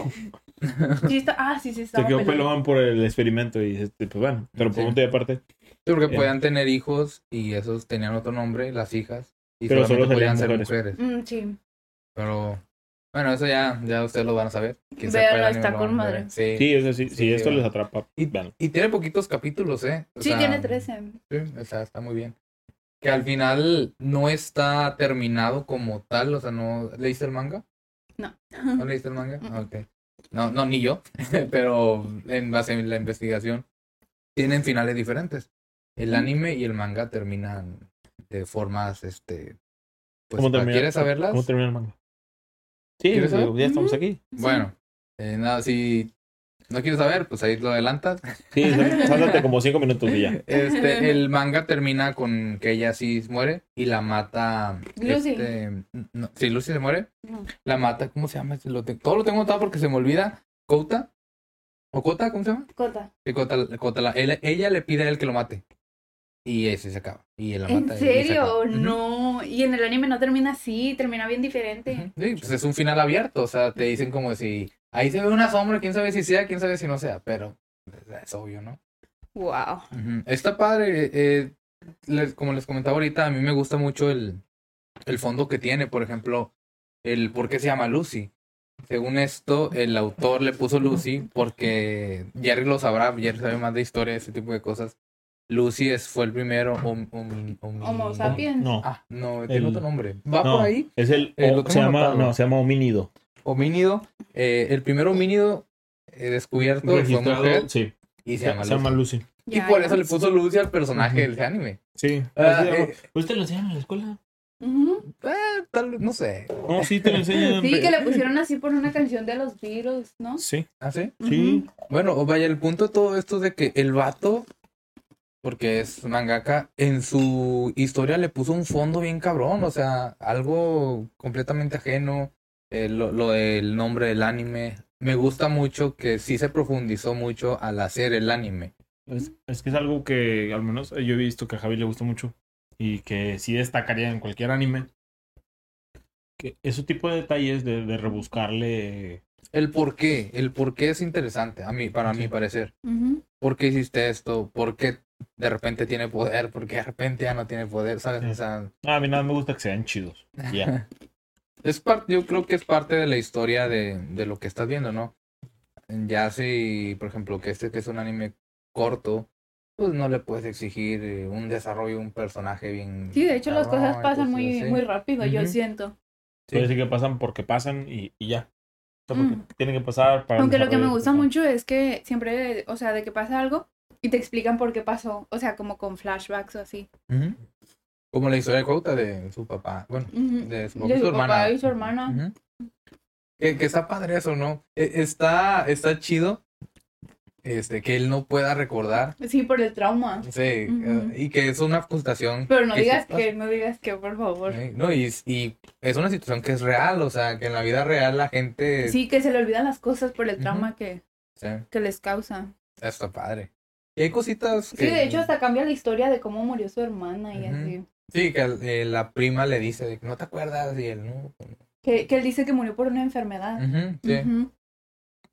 S3: Sí, está... Ah, sí, sí,
S2: Se
S3: estaba
S2: quedó
S3: pelón.
S2: pelón por el experimento y este, pues bueno, pero por
S1: Sí.
S2: punto de aparte.
S1: Sí, porque
S2: Eh.
S1: podían tener hijos y esos tenían otro nombre, las hijas. Y
S2: Pero
S1: solamente
S2: solo
S1: podían ser
S2: mujeres.
S1: mujeres.
S3: Mm, sí.
S1: Pero bueno, eso ya, ya ustedes lo van a saber. Quien
S3: está con madre.
S1: Sí.
S2: Sí, eso sí,
S1: Sí,
S2: esto les atrapa,
S1: Y,
S2: véanlo.
S1: y tiene poquitos capítulos, ¿eh? O
S3: Sí,
S1: sea,
S3: tiene 13.
S1: Sí, o sea, está muy bien. Que al final no está terminado como tal, o sea, no... ¿Leíste el manga?
S3: No.
S1: ¿No leíste el manga? Ok. No, no, ni yo, pero en base a la investigación, tienen finales diferentes. El
S3: Mm.
S1: anime y el manga terminan de formas, este... Pues,
S2: ¿Cómo termina?
S1: ¿quieres saberlas?
S2: ¿Cómo termina el manga? Sí, ya estamos aquí.
S1: Bueno, eh, nada, si no quieres saber, pues ahí lo adelantas.
S2: Sí, sáltate como cinco minutos y ya.
S1: Este, el manga termina con que ella sí muere y la mata.
S3: Lucy.
S1: Este, no, sí, Lucy se muere.
S3: No.
S1: La mata, ¿cómo se llama? Lo te- todo lo tengo notado porque se me olvida. Kouta. ¿O Kota? ¿Cómo se llama?
S3: Cota.
S1: Sí, Kota, Kota, la- él- ella le pide a él que lo mate. Y ese se acaba. Y él la
S3: ¿En
S1: mata. y se
S3: serio? No. Y en el anime no termina así, termina bien diferente.
S1: Sí, pues es un final abierto. O sea, te dicen como si. Ahí se ve una sombra, quién sabe si sea, quién sabe si no sea. Pero pues, es obvio, ¿no?
S3: Wow.
S1: Está padre. eh, les- como les comentaba ahorita, a mí me gusta mucho el, el fondo que tiene. Por ejemplo, el por qué se llama Lucy. Según esto, el autor le puso Lucy porque Jerry lo sabrá, Jerry sabe más de historia, ese tipo de cosas. Lucy es, fue el primero hom-
S3: Homo sapiens.
S2: No,
S1: Ah, no, tiene
S2: El-
S1: otro nombre. Va
S2: no,
S1: por ahí.
S2: es el.
S1: Eh,
S2: o-
S1: tengo
S2: se llama, no, se llama homínido.
S1: Homínido. eh, el primer homínido eh, descubierto fue
S2: Registrado,
S1: mujer
S2: sí.
S1: y se
S2: Se,
S1: llama
S2: se llama
S1: Lucy.
S2: Lucy.
S1: Y por eso le puso Lucy al personaje
S2: Ujú.
S1: del anime.
S2: Sí.
S1: Ah,
S2: Así-
S1: eh,
S2: ¿Pues lo enseñan en la escuela?
S3: Ujú.
S1: eh, tal vez, no sé.
S2: No, sí, te lo enseñan.
S3: Sí, que le pusieron así por una canción de los Beatles, ¿no?
S2: Sí,
S1: ¿Ah, sí?
S2: sí.
S1: Bueno, o vaya, el punto de todo esto es de que el vato, porque es mangaka, en su historia le puso un fondo bien cabrón, o sea, algo completamente ajeno, eh, lo, lo del nombre del anime. Me gusta mucho que sí se profundizó mucho al hacer el anime.
S2: Es, es que es algo que al menos yo he visto que a Javi le gusta mucho y que sí destacaría en cualquier anime. Que ese tipo de detalles de, de rebuscarle.
S1: El por qué, el por qué es interesante, a mí, para mi
S2: Sí.
S1: parecer.
S3: Ujú.
S1: ¿Por qué hiciste esto? ¿Por qué de repente tiene poder, porque de repente ya no tiene poder, ¿sabes? O sea,
S2: Ah, a mí nada me gusta que sean chidos. Ya.
S1: es parte, yo creo que es parte de la historia de, de lo que estás viendo, ¿no? Ya si, por ejemplo, que este que es un anime corto, pues no le puedes exigir eh, un desarrollo de un personaje bien.
S3: Sí, de hecho las cosas pasan muy, muy rápido, yo
S1: Ujú.
S3: siento.
S1: Sí.
S2: Puede decir que pasan porque pasan y, y ya. O sea, porque
S3: Mm.
S2: tienen que pasar para.
S3: Aunque lo que me gusta mucho es que siempre, o sea, de que pasa algo y te explican por qué pasó, o sea, como con flashbacks o así.
S1: Como la historia de Kouta de su papá. Bueno, de su,
S3: De
S1: su
S3: su
S1: hermana.
S3: papá y su hermana.
S1: Que, que está padre eso, ¿no? E- Está, está chido este, que él no pueda recordar.
S3: Sí, por el trauma.
S1: Sí, eh, y que es una frustración.
S3: Pero no
S1: que
S3: digas que, no digas que, por favor.
S1: Sí, No, y, y es una situación que es real, o sea, que en la vida real la gente...
S3: Sí, que se le olvidan las cosas por el trauma que,
S1: Sí,
S3: que les causa.
S1: está padre. Y hay cositas que...
S3: Sí, de hecho hasta cambia la historia de cómo murió su hermana y así.
S1: Sí, que eh, la prima le dice, de que no te acuerdas, y él no...
S3: Que, que él dice que murió por una enfermedad.
S1: Sí.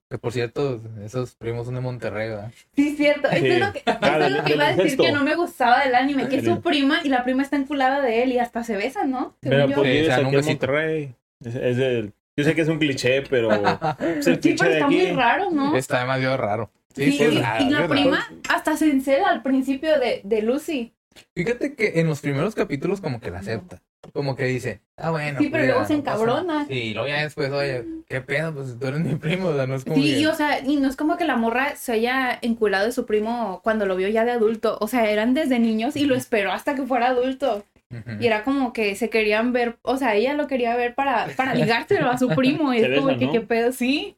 S1: Que por cierto, esos primos son de Monterrey, ¿verdad?
S3: Sí, cierto. Esto es lo que, es lo que iba a decir que no me gustaba del anime, que es su prima y la prima está enculada de él y hasta se besan, ¿no?
S2: Pero
S3: yo.
S2: porque
S1: Sí,
S2: vives
S1: se dan un
S2: aquí en
S1: besito.
S2: Monterrey. Es, es del- Yo sé que es un cliché, pero. es el
S3: Sí,
S2: cliché
S3: pero
S2: de
S3: está
S2: aquí.
S3: muy raro, ¿no?
S1: Está demasiado raro.
S3: Sí,
S1: sí, es
S3: y, la prima hasta se encela al principio de, de Lucy.
S1: Fíjate que en los primeros capítulos como que la acepta. Como que dice, ah, bueno.
S3: Sí, pero
S1: pues,
S3: luego se
S1: no
S3: encabrona.
S1: nada. Sí, y luego ya después, oye, ¿qué pedo? Pues tú eres mi primo, o sea, no es como
S3: Sí,
S1: que-
S3: y, o sea, y no es como que la morra se haya enculado de su primo cuando lo vio ya de adulto. O sea, eran desde niños y lo esperó hasta que fuera adulto. Y era como que se querían ver, o sea, ella lo quería ver para, para ligárselo a su primo. Y es como que,
S2: ¿no?
S3: ¿qué pedo? Sí.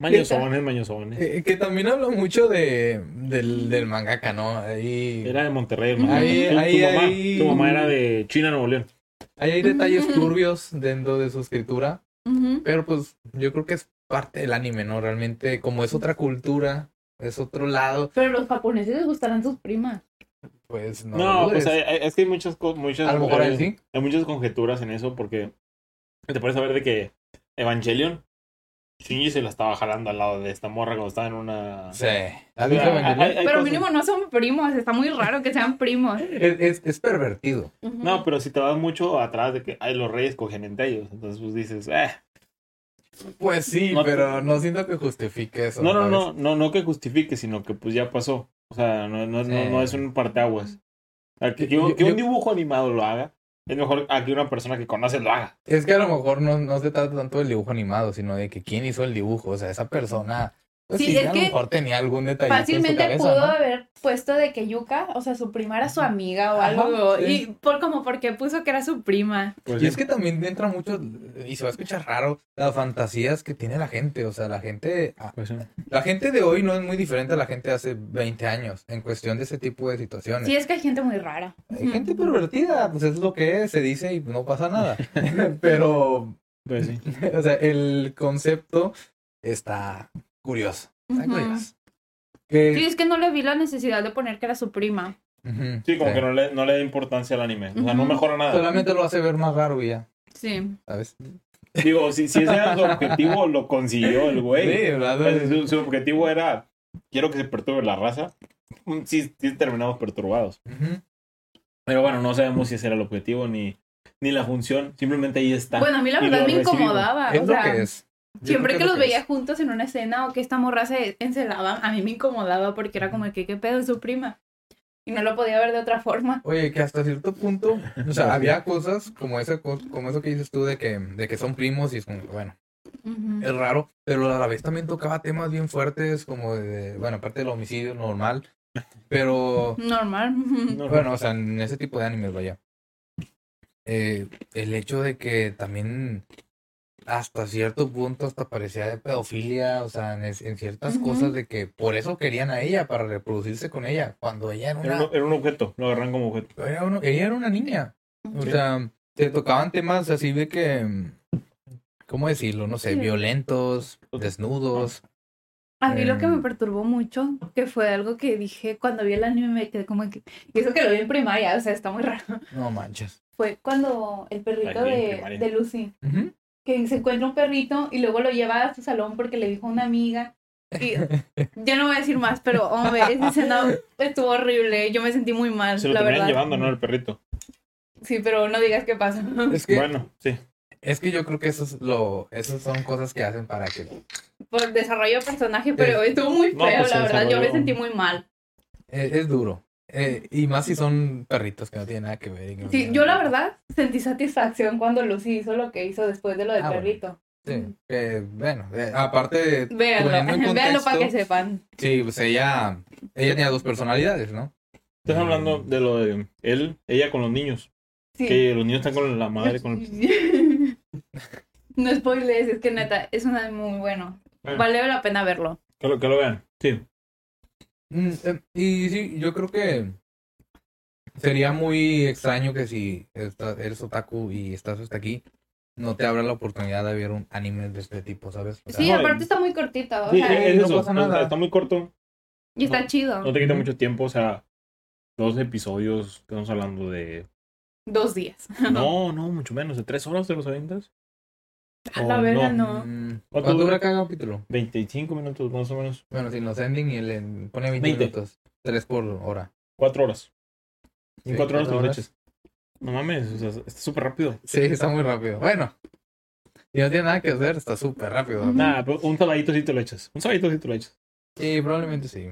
S2: Mañosones, mañosones.
S1: Eh, que también habla mucho de, del, del mangaka, ¿no? Ahí,
S2: Era de Monterrey.
S1: Ahí-
S2: Su-
S1: ahí-
S2: su, mamá,
S1: ahí-
S2: su mamá era de China, Nuevo León.
S1: ahí hay detalles turbios dentro de su escritura, pero pues yo creo que es parte del anime, ¿no? Realmente, como es otra cultura, es otro lado,
S3: Pero los japoneses les gustarán sus primas.
S1: pues no.
S2: No, pues hay- hay- es que hay muchas cosas. Muchas,
S1: a lo mejor él sí.
S2: Hay muchas conjeturas en eso porque te puedes saber de que Evangelion, Shinji se la estaba jalando al lado de esta morra cuando estaba en una.
S1: Sí.
S3: Pero
S2: cosas-
S3: mínimo no son primos, está muy raro que sean primos.
S1: Es, es, es pervertido.
S2: No, pero si te vas mucho atrás de que ay, los reyes cogen entre ellos, entonces pues dices, eh.
S1: Pues sí,
S2: No-
S1: pero no siento que justifique eso.
S2: No, no, no, no, no que justifique, sino que pues ya pasó. O sea, no, no, no,
S1: Sí.
S2: no es un parteaguas. O sea, que, que
S1: Yo-
S2: un- que
S1: yo-
S2: un dibujo animado lo haga, es mejor a que una persona que conoces lo haga.
S1: Es que a lo mejor no, no se trata tanto del dibujo animado, sino de que quién hizo el dibujo. O sea, esa persona, pues
S3: Sí,
S1: sí,
S3: es
S1: a lo
S3: que
S1: mejor tenía algún detalle.
S3: Fácilmente
S1: en su
S3: pudo
S1: cabeza, ¿no?
S3: haber puesto de que Yuka, o sea, su prima era su amiga o
S1: Ajá,
S3: algo.
S1: sí.
S3: Y por como porque puso que era su prima.
S2: Pues,
S1: Y es que también entra mucho, y se va a escuchar raro, las fantasías que tiene la gente. O sea, la gente, ah,
S2: pues, sí.
S1: la gente de hoy no es muy diferente a la gente de hace 20 años en cuestión de ese tipo de situaciones.
S3: Sí, es que hay gente muy rara.
S1: Hay gente pervertida, pues es lo que es, se dice y no pasa nada. Pero,
S2: Pues sí.
S1: o sea, el concepto está curioso. Está curioso.
S3: Sí, es que no le vi la necesidad de poner que era su prima.
S2: Sí, como
S1: sí.
S2: que no le, no le da importancia al anime. O sea, no mejora nada.
S1: Solamente lo hace ver más raro y ya,
S3: Sí.
S1: ¿sabes?
S2: Digo, si, si ese era su objetivo, lo consiguió el güey.
S1: Sí, ¿verdad?
S2: Pues, su, su objetivo era, quiero que se perturbe la raza. Mm, Sí, sí terminamos perturbados. Pero bueno, no sabemos si ese era el objetivo ni, ni la función. Simplemente ahí está.
S3: Bueno, a mí la verdad
S2: lo
S3: me
S2: recibimos.
S3: incomodaba.
S1: Es
S3: o
S1: lo
S3: sea,
S1: que es.
S3: Siempre que los veía
S1: es.
S3: juntos en una escena o que esta morra se encelaba, a mí me incomodaba porque era como que qué pedo es su prima. Y no lo podía ver de otra forma.
S1: Oye, que hasta cierto punto, o sea, había cosas como eso, como eso que dices tú de que, de que son primos y es como, bueno, es raro, pero a la vez también tocaba temas bien fuertes como de, bueno, aparte del homicidio normal, pero
S3: Normal.
S1: Bueno, o sea, en ese tipo de animes, vaya. Eh, el hecho de que también hasta cierto punto hasta parecía de pedofilia, o sea, en, ciertas cosas de que por eso querían a ella, para reproducirse con ella, cuando ella era
S2: Era
S1: una,
S2: un, era un objeto, lo agarran como objeto.
S1: era uno- ella era una niña. O
S2: Sí.
S1: sea, se tocaban temas así de que, ¿cómo decirlo? No sé,
S3: Sí.
S1: violentos, desnudos.
S3: A mí lo que me
S1: Em.
S3: perturbó mucho, que fue algo que dije cuando vi el anime, me quedé como que. Y eso que lo vi en primaria, o sea, está muy raro.
S1: No manches.
S3: Fue cuando el perrito de, de Lucy,
S1: Ujú.
S3: Que se encuentra un perrito y luego lo lleva a su salón porque le dijo a una amiga Y yo no voy a decir más, pero hombre, esa escena estuvo horrible. Yo me sentí muy mal,
S2: Se lo
S3: la verdad.
S2: llevando, ¿no? El perrito.
S3: Sí, pero no digas qué pasa.
S1: Es que,
S2: Bueno, sí.
S1: es que yo creo que eso es lo, esas son cosas que hacen para que
S3: Por desarrollo de personaje, pero estuvo muy
S2: No,
S3: feo,
S2: pues,
S3: la verdad. Yo me sentí muy mal.
S1: es, es duro. Eh, y más si son perritos que no tienen nada que ver. y que no
S3: Sí, yo la verdad sentí satisfacción cuando Lucy hizo lo que hizo después de lo del
S1: Ah, bueno.
S3: perrito.
S1: Sí, que, bueno, eh, aparte de
S3: Véanlo, véanlo para que sepan.
S1: Sí, pues ella, ella tenía dos personalidades, ¿no?
S2: Estás hablando de lo de él, ella con los niños.
S3: Sí.
S2: Que los niños están con la madre. Con...
S3: no spoilers, es que neta, es una muy bueno.
S2: Bueno,
S3: Vale la pena verlo.
S2: que, lo, que lo vean. Sí.
S1: Mm, eh, Y sí, yo creo que sería muy extraño que si está- eres otaku y estás hasta aquí, no te abra la oportunidad de ver un anime de este tipo, ¿sabes? O sea,
S3: Sí,
S2: no,
S3: aparte está muy cortito, o
S2: Sí,
S3: sea,
S2: es
S1: no pasa nada.
S2: Está muy corto.
S3: y está
S2: no-
S3: chido.
S2: No te quita mucho tiempo. O sea, dos episodios. Estamos hablando de.
S3: Dos días.
S2: No, no, mucho menos. ¿De tres horas de los aventas?
S3: A la
S2: Oh,
S3: verga,
S2: no.
S3: no.
S1: mm,
S2: ¿Cuánto
S1: ¿Cuánto
S2: dura?
S1: cada capítulo?
S2: 25 minutos más o menos.
S1: Bueno, si los ending y le pone 20,
S2: 20.
S1: minutos, 3 por hora.
S2: Cuatro horas. En
S1: Sí,
S2: cuatro horas te los echas. No mames, o sea, está súper rápido.
S1: Sí, está muy rápido. Bueno, si no tiene nada que hacer, está súper rápido.
S2: Nada, pero un sabadito sí te lo echas. Un sabadito sí te lo echas.
S1: Sí, probablemente sí.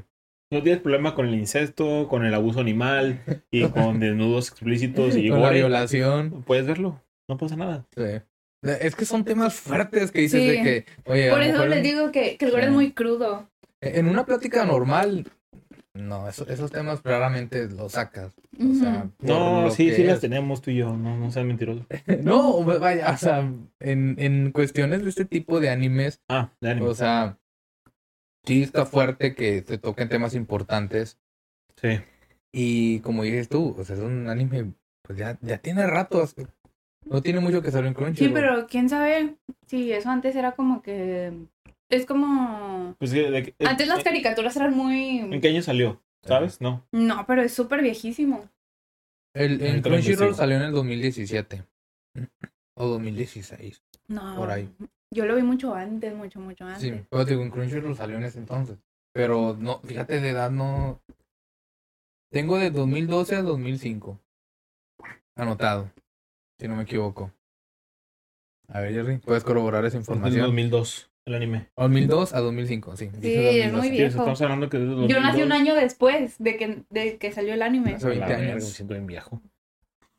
S2: No tienes problema con el incesto, con el abuso animal y con desnudos explícitos y
S1: Con la violación.
S2: Puedes verlo. No pasa nada.
S1: Sí. Es que son temas fuertes que dices
S3: Sí.
S1: de que, oye,
S3: Por eso les
S1: en-
S3: digo que, que el
S1: Sí.
S3: es muy crudo.
S1: En una plática normal, no, eso- esos temas raramente los sacas. O sea,
S2: No, sí, sí las tenemos tú y yo. No, no seas mentiroso.
S1: No, vaya, o sea, en, en cuestiones de este tipo de animes,
S2: Ah, de ánimo.
S1: o sea, sí está fuerte que se toquen temas importantes.
S2: Sí.
S1: Y como dices tú, o sea, es un anime, pues ya, ya tiene rato. No tiene mucho que saber en Crunchyroll.
S3: Sí, pero quién sabe si eso antes era como que. Es como.
S2: Pues, de- de-
S3: Antes las
S2: eh,
S3: caricaturas eran
S2: ¿En
S3: muy.
S2: qué año salió? ¿Sabes? No.
S3: No, pero es súper viejísimo.
S1: El, el Crunchyroll salió en el 2017. O 2016.
S3: No.
S1: Por ahí.
S3: Yo lo vi mucho antes, mucho, mucho antes.
S1: Sí, pero digo, en Crunchyroll salió en ese entonces. Pero no, fíjate, de edad no. Tengo de 2012 a 2005. Anotado. Si no me equivoco. A ver, Jerry, puedes corroborar esa
S2: En
S1: información.
S2: 2002, el anime.
S1: 2002 a 2005, sí.
S3: Sí, es muy
S1: 2002.
S3: bien.
S2: Sí,
S3: Viejo.
S2: estamos hablando que desde
S3: Yo nací un
S2: 2002.
S3: año después de que, de que salió el anime.
S1: Hace 20
S2: La verga,
S1: años.
S2: Me siento bien viejo.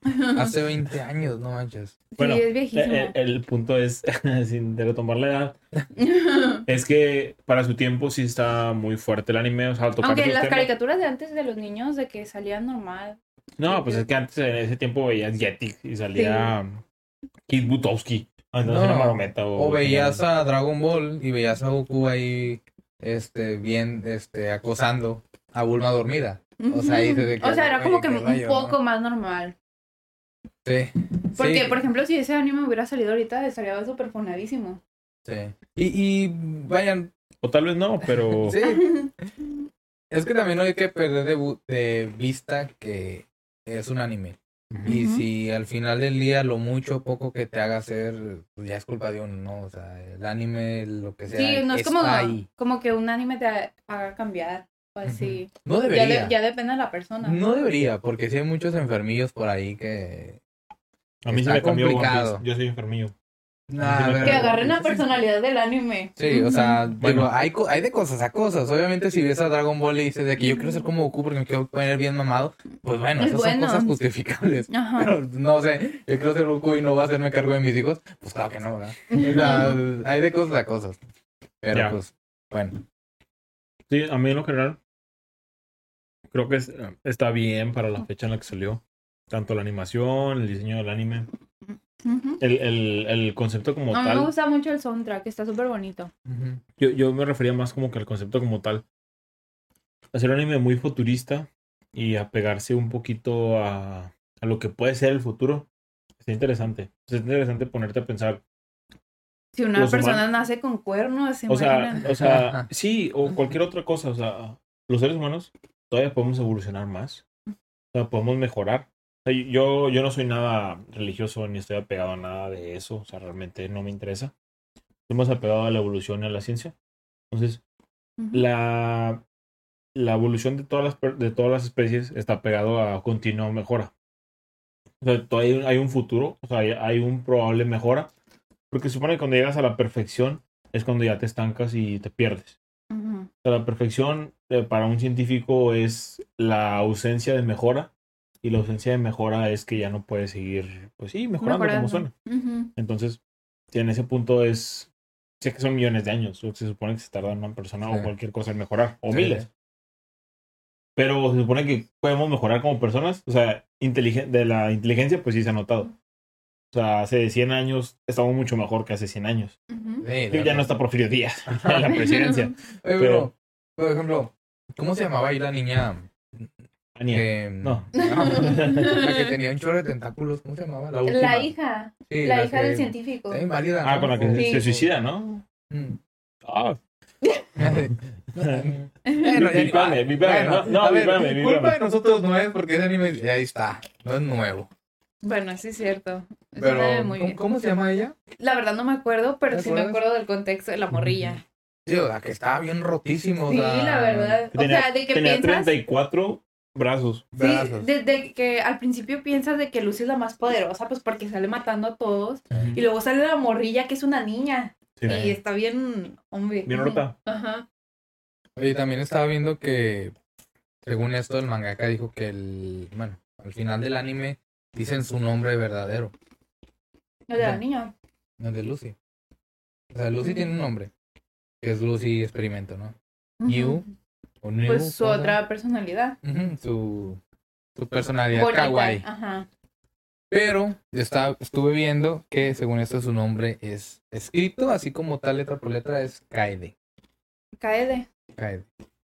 S1: Hace 20 años, no manches.
S2: Bueno,
S3: sí, es
S2: Eh,
S3: viejísimo.
S2: eh, el punto es, sin retomar la edad, es que para su tiempo sí está muy fuerte el anime. O sea, al tocar
S3: Aunque las
S2: temas-
S3: caricaturas de antes de los niños, de que salían normal.
S2: No, pues es que antes en ese tiempo veías Jetix y salía Kid Butowski. Ah, Entonces
S1: No,
S2: era marometa. O,
S1: O veías a Dragon Ball y veías a Goku ahí, este, bien, este, acosando a Bulma dormida. O sea, ahí se de que,
S3: O sea, era como que un
S1: rayo,
S3: poco
S1: ¿no?
S3: más normal.
S1: Sí.
S3: Porque,
S1: sí,
S3: por ejemplo, si ese anime hubiera salido ahorita, estaría súper fonadísimo.
S1: sí. Y, y vayan,
S2: O tal vez no, pero
S1: sí. Es que también no hay que perder de vista que es un anime. Y si al final del día lo mucho o poco que te haga hacer, pues ya es culpa de uno, ¿no? O sea, el anime, lo que sea,
S3: Sí, no es como,
S1: está ahí.
S3: como que un anime te haga cambiar. Así.
S1: No
S3: ya,
S1: debería.
S3: de- ya depende de la persona.
S1: No debería, porque sí hay muchos enfermillos por ahí que...
S2: a mí se me cambió. Yo soy enfermillo.
S1: Nah,
S3: Que agarren la personalidad del anime.
S1: Sí, o sea,
S2: Bueno.
S1: digo, hay, hay de cosas a cosas. Obviamente, si ves a Dragon Ball y dices de que yo quiero ser como Goku porque me quiero poner bien mamado, pues bueno,
S3: Es
S1: esas
S3: bueno.
S1: son cosas justificables.
S3: Ajá.
S1: Pero no sé, yo quiero ser Goku y no voy a hacerme cargo de mis hijos, pues claro que no, ¿verdad? O sea, hay de cosas a cosas. Pero
S2: Ya.
S1: pues, bueno.
S2: Sí, a mí en lo general creo que es- está bien para la fecha en la que salió. Tanto la animación, el diseño del anime, El, el, el concepto como
S3: A mí me
S2: tal.
S3: gusta mucho el soundtrack, está súper bonito.
S2: Yo, yo me refería más como que al concepto como tal. Hacer un anime muy futurista y apegarse un poquito a, a lo que puede ser el futuro. Está interesante. Es interesante ponerte a pensar.
S3: Si una persona
S2: humanos-
S3: nace con cuernos, ¿se
S2: O sea, o sea, sí, o cualquier otra cosa. O sea, los seres humanos todavía podemos evolucionar más. O sea, podemos mejorar. Yo, yo no soy nada religioso ni estoy apegado a nada de eso. O sea, realmente no me interesa. Estoy más apegado a la evolución y a la ciencia. Entonces, la, la evolución de todas las, de todas las especies está pegado a continua mejora. O sea, hay un- hay un futuro, o sea, hay, hay un probable mejora, porque se supone que cuando llegas a la perfección es cuando ya te estancas y te pierdes. O sea, la perfección eh, para un científico es la ausencia de mejora y la ausencia de mejora es que ya no puedes seguir, pues sí, mejorando, como suena.
S3: Ujú.
S2: Entonces, si en ese punto es, sé que son millones de años, o se supone que se tarda una persona
S1: Sí.
S2: o cualquier cosa en mejorar, o
S1: Sí,
S2: miles.
S1: sí.
S2: Pero se supone que podemos mejorar como personas, o sea, de la inteligencia, pues sí se ha notado. O sea, hace 100 años estamos mucho mejor que hace 100 años.
S3: Ujú.
S1: Sí,
S2: Digo, ya no está Porfirio Díaz en la presidencia.
S1: Oye, pero, por ejemplo, ¿cómo se llamaba ahí la niña?
S2: Ania.
S1: que-
S2: No.
S1: la que tenía un chorro de tentáculos, ¿cómo se llamaba? La última.
S3: La hija,
S1: Sí,
S3: la hija
S1: que-
S3: del científico.
S1: Inválida.
S2: Ah,
S1: ¿no?
S2: con la que se-
S3: Sí.
S2: se suicida, ¿no?
S1: Mm.
S2: Ah,
S1: Bueno, ya ni
S2: Vípame,
S1: va.
S2: vípame, no, no,
S1: a ver,
S2: vípame, vípame.
S1: culpa de nosotros no es porque ese anime, y ahí está, no es nuevo.
S3: Bueno, sí es cierto. Eso
S1: Pero,
S3: muy
S1: ¿cómo,
S3: bien.
S1: cómo se llama ella?
S3: La verdad no me acuerdo, pero
S1: ¿Te
S3: sí me
S1: acuerdas?
S3: acuerdo del contexto de la morrilla.
S1: Sí, o sea, que estaba bien rotísimo. o
S3: Sí,
S1: sea,
S3: la verdad. O
S2: Tenía,
S3: sea, de que
S2: tenía
S3: piensas...
S2: 34 brazos.
S3: Sí,
S1: brazos.
S3: desde que al principio piensas de que Lucy es la más poderosa, pues porque sale matando a todos. Y luego sale la morrilla, que es una niña.
S2: Sí.
S3: Y está bien, hombre.
S2: Bien rota.
S3: Ajá.
S1: Oye, también estaba viendo que, según esto, el mangaka dijo que el, bueno, al final del anime dicen su nombre verdadero,
S3: La de la niña.
S1: no el de Lucy. O sea, Lucy tiene un nombre, que es Lucy Experimento, ¿no? New, o
S3: Pues su
S1: ¿cómo se
S3: otra personalidad.
S1: su, su personalidad
S3: Bonita.
S1: kawaii.
S3: Ajá.
S1: Pero está, estuve viendo que, según esto, su nombre es escrito, así como tal letra por letra, es Kaede.
S3: Kaede.
S1: Kaede.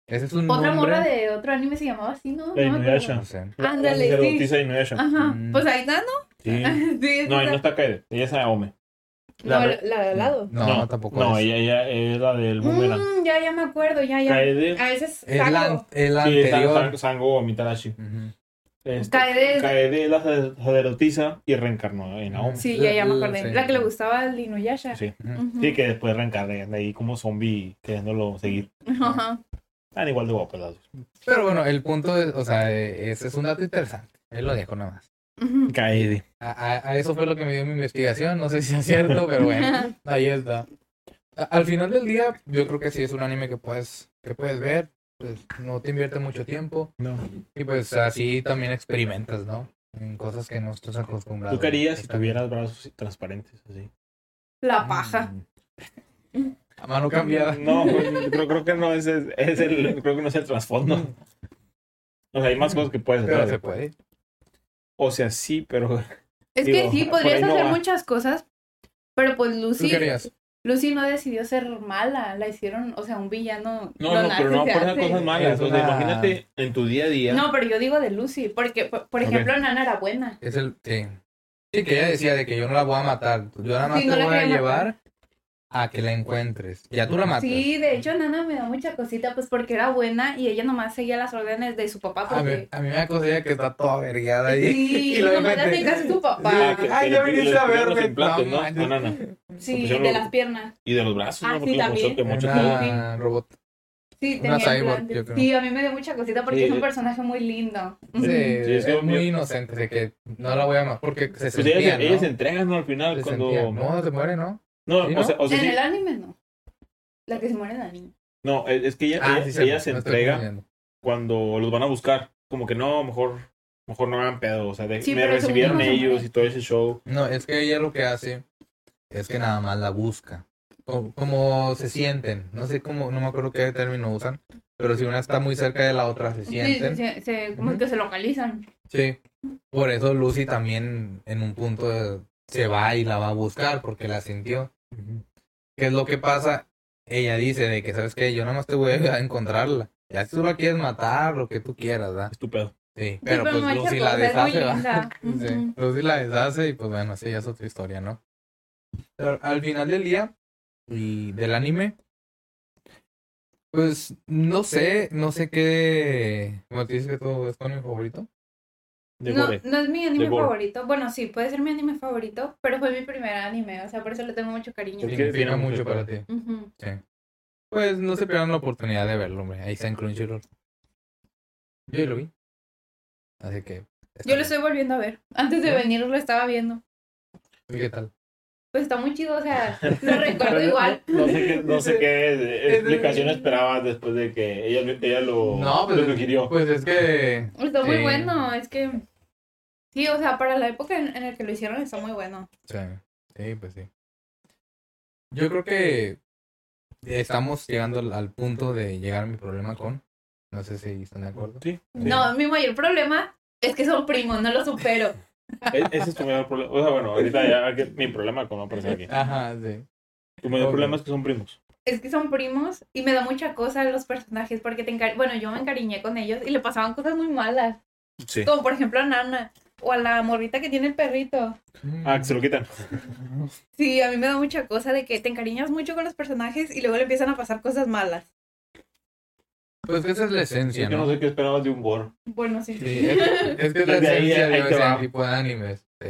S1: Ese es un
S3: Otra
S1: nombre...
S3: morra de otro anime se llamaba así, ¿no?
S2: La Inuyasha.
S1: No sé.
S3: Ándale,
S2: La
S3: sí.
S2: Inuyasha.
S3: Ajá.
S1: Mm.
S3: Pues ahí está, ¿no?
S2: Sí.
S3: Sí,
S2: No, ahí no está Kaede. Ella es Aome.
S3: No,
S1: La re-
S3: la de al lado.
S1: No, tampoco
S2: No,
S1: es.
S2: ella, ella es la del boomerang.
S3: Mm, ya, ya me acuerdo, ya, ya.
S2: Kaede.
S3: A veces
S1: Es la,
S2: Sí, San-
S1: anterior.
S2: San- Sango o Mitarashi.
S1: Ujú.
S2: Este,
S3: Kaede
S2: Kaede la sacerdotisa y reencarnó en Aome.
S3: Sí, ya, ya me acordé.
S1: sí.
S3: La que le gustaba al Inuyasha.
S2: Sí.
S1: Ujú.
S2: Sí, que después reencarna de ahí como zombie queriéndolo seguir.
S3: Ajá.
S2: Están igual de guapos.
S1: Pero bueno, el punto es, o sea, eh, ese es un dato interesante. Ahí lo dejo nada más.
S3: Ujú.
S2: Kaede.
S1: A, a- a eso fue lo que me dio mi investigación. No sé si es cierto, pero bueno, ahí está. A- al final del día, yo creo que sí es un anime que puedes, que puedes ver. Pues no te invierte mucho tiempo.
S2: No.
S1: Y pues así también experimentas, ¿no? En cosas que no estás acostumbrado.
S2: ¿Tú qué harías si tuvieras brazos transparentes así?
S3: La paja.
S1: A mano cambiada.
S2: No, yo creo, creo que no es, el- es el, creo que no es el trasfondo. O sea, hay más cosas que puedes
S1: Pero
S2: hacer.
S1: se puede.
S2: O sea, sí, pero
S3: Es
S2: Digo,
S3: que sí, podrías
S2: no
S3: hacer
S2: va.
S3: muchas cosas, pero pues
S1: ¿Tú
S3: Lucy? Lucy no decidió ser mala, la hicieron, o sea, un villano.
S2: no, no, pero no por esas cosas malas. O sea,
S1: una-
S2: imagínate en tu día a día.
S3: No, pero yo digo de Lucy, porque, por, por ejemplo, Nana era buena.
S1: Es el. Sí. Sí, que ella decía de que yo no la voy a matar. Yo nada más
S3: Sí, no
S1: te
S3: la
S1: voy a llevar a que la encuentres. Ya tú la matas.
S3: Sí, de hecho, Nana me da mucha cosita, pues porque era buena y ella nomás seguía las órdenes de su papá.
S1: A mí, a mí me da cosa ella que está toda vergueada ahí.
S3: Sí,
S1: y
S3: nomás le
S1: mete-
S3: hace caso a tu papá.
S2: Que-
S1: Ay, ya viniste a verme.
S2: implantes, ¿no?
S1: manches.
S2: A Nana.
S3: Sí, de
S2: los-
S3: las piernas.
S2: Y de los brazos,
S3: Ah,
S2: ¿no?
S3: sí,
S2: Porque
S3: también.
S2: que mucho
S3: Una-
S2: todo.
S1: Una robot.
S3: Sí, tenía
S1: cyborg, yo creo.
S3: Sí, a mí me dio mucha cosita porque
S2: Sí,
S3: es un personaje muy lindo.
S1: Sí,
S3: Ujú.
S1: es
S2: es
S1: muy inocente de que no la voy a matar porque se
S2: Pues
S1: sentía,
S2: ella,
S1: ¿no?
S2: ella se entrega, ¿no? Al final,
S1: Se
S2: cuando.
S1: sentía. No, se muere, ¿no?
S2: No,
S1: ¿Sí,
S2: o sea, o sea,
S3: en
S2: sí-
S3: el anime no. La que se muere en el anime.
S2: No, es es que ella,
S1: Ah,
S2: ella,
S1: sí se,
S2: ella entrega cuando los van a buscar. Como que no, mejor, mejor no hagan pedo. O sea, de-
S3: Sí,
S2: me recibieron ellos y todo ese show.
S1: No, es que ella lo que hace es que nada más la busca. Como, como se sienten. No sé cómo, no me acuerdo qué término usan. Pero si una está muy cerca de la otra, se
S3: Sí,
S1: sienten.
S3: se, se- como que se localizan.
S1: Sí. Por eso Lucy también en un punto de- se va y la va a buscar porque la sintió. ¿Qué es lo que pasa? Ella dice de que, ¿sabes qué? Yo nada más te voy a encontrarla. Ya si tú la quieres matar, lo que tú quieras, ¿verdad?
S2: Estúpido.
S1: Sí. Pero
S3: pero
S1: pues Lucy la deshace,
S3: linda.
S1: Sí. Lucy la deshace y pues bueno, así ya es otra historia, ¿no? Pero al final del día y del anime, pues no sé, no sé qué... Como te dices que todo es tu anime favorito.
S2: De
S3: No,
S2: gore.
S3: no es mi anime favorito. Bueno, sí, puede ser mi anime favorito, pero fue mi primer anime. O sea, por eso le tengo mucho cariño.
S1: Significa
S2: tiene
S1: mucho para
S2: para-
S1: ti. Sí. Pues no se pierdan la oportunidad de verlo, hombre. Ahí está en Crunchyroll. Yo ya lo vi. Así que.
S3: Yo lo estoy volviendo a ver. Antes de venir lo estaba viendo.
S1: ¿Y ¿Qué tal?
S3: Pues está muy chido, o sea, lo recuerdo igual.
S2: No sé qué, no sé qué explicación esperabas después de que ella, ella lo,
S1: No, pues,
S2: lo sugirió.
S1: Pues es que.
S3: Está muy
S1: Sí.
S3: bueno, es que... Sí, o sea, para la época en, en la que lo hicieron está muy bueno.
S1: Sí, sí, pues sí. Yo creo que estamos llegando al, al punto de llegar a mi problema con. No sé si están de acuerdo.
S2: Sí. sí.
S3: No, mi mayor problema es que son primos, no lo supero.
S2: E- Ese es tu mayor problema. O sea, bueno, ahorita ya que mi problema con una persona aquí.
S1: Ajá, sí.
S2: Tu mayor
S1: Ok.
S2: problema es que son primos.
S3: Es que son primos y me da mucha cosa los personajes porque te encari- bueno, yo me encariñé con ellos y le pasaban cosas muy malas.
S2: Sí.
S3: Como por ejemplo a Nana o a la morrita que tiene el perrito.
S2: Ah, que se lo quitan.
S3: Sí, a mí me da mucha cosa de que te encariñas mucho con los personajes y luego le empiezan a pasar cosas malas.
S1: Pues esa es la esencia,
S2: Es que no
S1: ¿no?
S2: sé qué esperabas de un gore.
S3: Bueno, sí.
S1: Sí, es, es que es la
S2: ahí-
S1: esencia
S2: ahí
S1: de ese tipo de animes. Sí.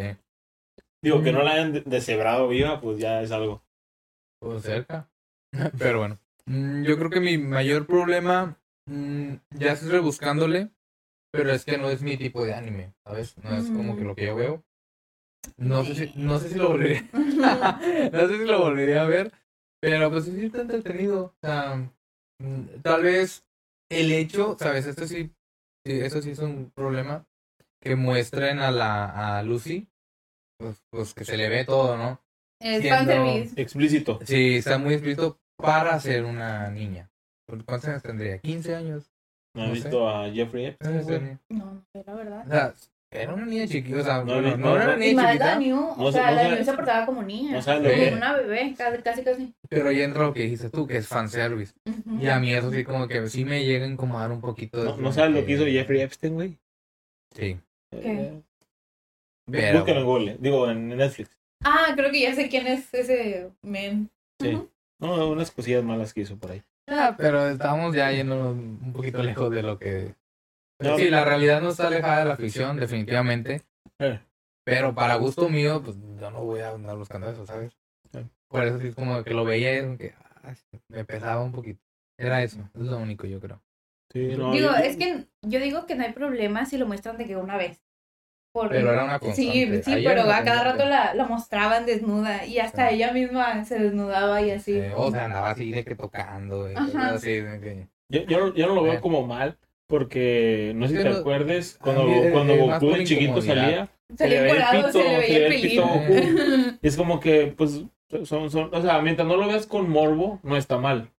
S2: Digo, que
S1: Mm.
S2: no la hayan de- deshebrado viva, pues ya es algo.
S1: O cerca. Pero bueno. Mm, Yo creo que mi mayor problema mm, ya estoy rebuscándole, pero es que no es mi tipo de anime, ¿sabes? No es como que lo que yo veo. No sé si, no sé si lo volvería, no sé si lo volvería a ver, pero pues sí está entretenido. O sea, mm, tal vez el hecho, ¿sabes? Esto sí, sí, eso sí es un problema, que muestren a la, a Lucy, pues, pues que se le ve todo, ¿no?
S3: Es
S1: Siendo-.
S2: Explícito.
S1: Sí, está muy explícito para ser una niña. ¿Cuántos años tendría? 15 años.
S2: ¿No has
S1: sé.
S2: visto a Jeffrey Epstein? Güey?
S3: No, la verdad.
S1: O sea, era una niña chiquita. O sea,
S2: No,
S1: bueno,
S2: no,
S1: no, era una
S3: Y
S1: niña
S3: más la
S1: chiquita,
S3: New,
S2: No
S3: o sea,
S2: no
S3: la New se portaba como niña.
S2: No sabes
S1: lo
S3: como
S1: que-
S3: una bebé, casi casi.
S1: pero ya entra lo que dijiste tú, que es fanservice.
S3: Ujú.
S1: Y a mí eso sí como que sí me llega a incomodar un poquito.
S2: ¿No, no sabes lo que hizo Jeffrey Epstein, güey?
S1: Sí.
S2: Eh,
S1: Pero-
S2: Búscalo en Google, digo, en Netflix.
S3: Ah, creo que ya sé quién es ese men.
S2: Sí. No, unas cosillas malas que hizo por ahí.
S1: Ah, pero estamos ya yendo un poquito lejos de lo que...
S2: No.
S1: Sí, la realidad no está alejada de la ficción, definitivamente.
S2: Eh,
S1: Pero para gusto mío, pues yo no voy a andar buscando eso, ¿sabes?
S2: Sí.
S1: Por eso sí, como que lo veía y que me pesaba un poquito. Era eso, es lo único yo creo.
S2: sí, no,
S3: Digo,
S2: yo-
S3: es que yo digo que no hay problema si lo muestran de que una vez. Porque-
S1: Pero era una constante.
S3: Sí, sí,
S1: Ahí
S3: pero a cada rato la, la mostraban desnuda y hasta
S1: Sí.
S3: ella misma se desnudaba y así.
S1: Eh, o sea, andaba así de que tocando, y así de que...
S2: Yo, yo, no- yo no lo veo
S1: Eh.
S2: como mal, porque no sé si te acuerdes, cuando,
S1: mí es-
S2: cuando Goku de
S1: por
S2: chiquito
S1: incomodidad.
S2: salía, se
S3: Salía
S2: le veía el pito,
S3: se le veía el
S2: pito. Goku. Es como que, pues, son, son, o sea, mientras no lo veas con morbo, no está mal.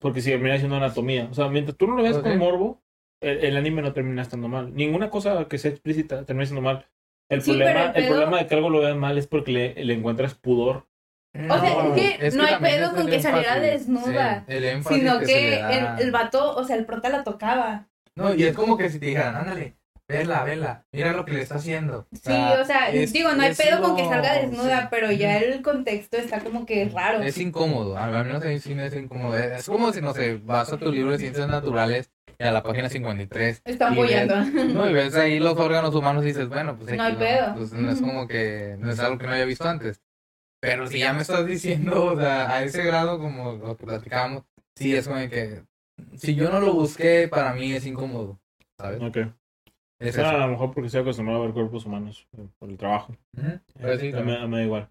S2: Porque si termina siendo anatomía. O sea, mientras tú no lo veas
S1: Ok.
S2: con morbo, el, el anime no termina estando mal. Ninguna cosa que sea explícita termina siendo mal. El,
S3: Sí,
S2: problema,
S3: el
S2: el,
S3: pedo-
S2: problema de que algo lo veas mal es porque le, le encuentras pudor.
S3: O sea, es que no hay pedo
S1: es
S3: con
S1: el
S3: que saliera desnuda,
S1: sí, el énfasis
S3: Sino que
S1: le da.
S3: el, el vato, o sea, el prota la tocaba.
S1: No, y es como que si te dijeran, ándale, vela, vela, mira lo que le está haciendo.
S3: Sí, o sea,
S1: es-
S3: digo, no hay
S1: es
S3: pedo con que salga desnuda,
S1: sí.
S3: pero ya el contexto está como que raro.
S1: Es incómodo, a al menos a mí sí me es incómodo. Es como si, no sé, vas a tu libro de ciencias naturales a la página 53
S3: Está
S1: y ves-
S3: apoyando.
S1: No, y ves ahí los órganos humanos y dices, bueno, pues
S3: No hay pedo.
S1: Pues no es como que no es algo que no había visto antes. Pero si ya me estás diciendo, o sea, a ese grado como lo que platicábamos, sí es como que si yo no lo busqué, para mí es incómodo, ¿sabes?
S2: Ok.
S1: Es
S2: Ah, a lo mejor porque estoy acostumbrado a ver cuerpos humanos eh, por el trabajo.
S1: Ujú, pero sí,
S2: A mí-
S1: también.
S2: a mí me da igual.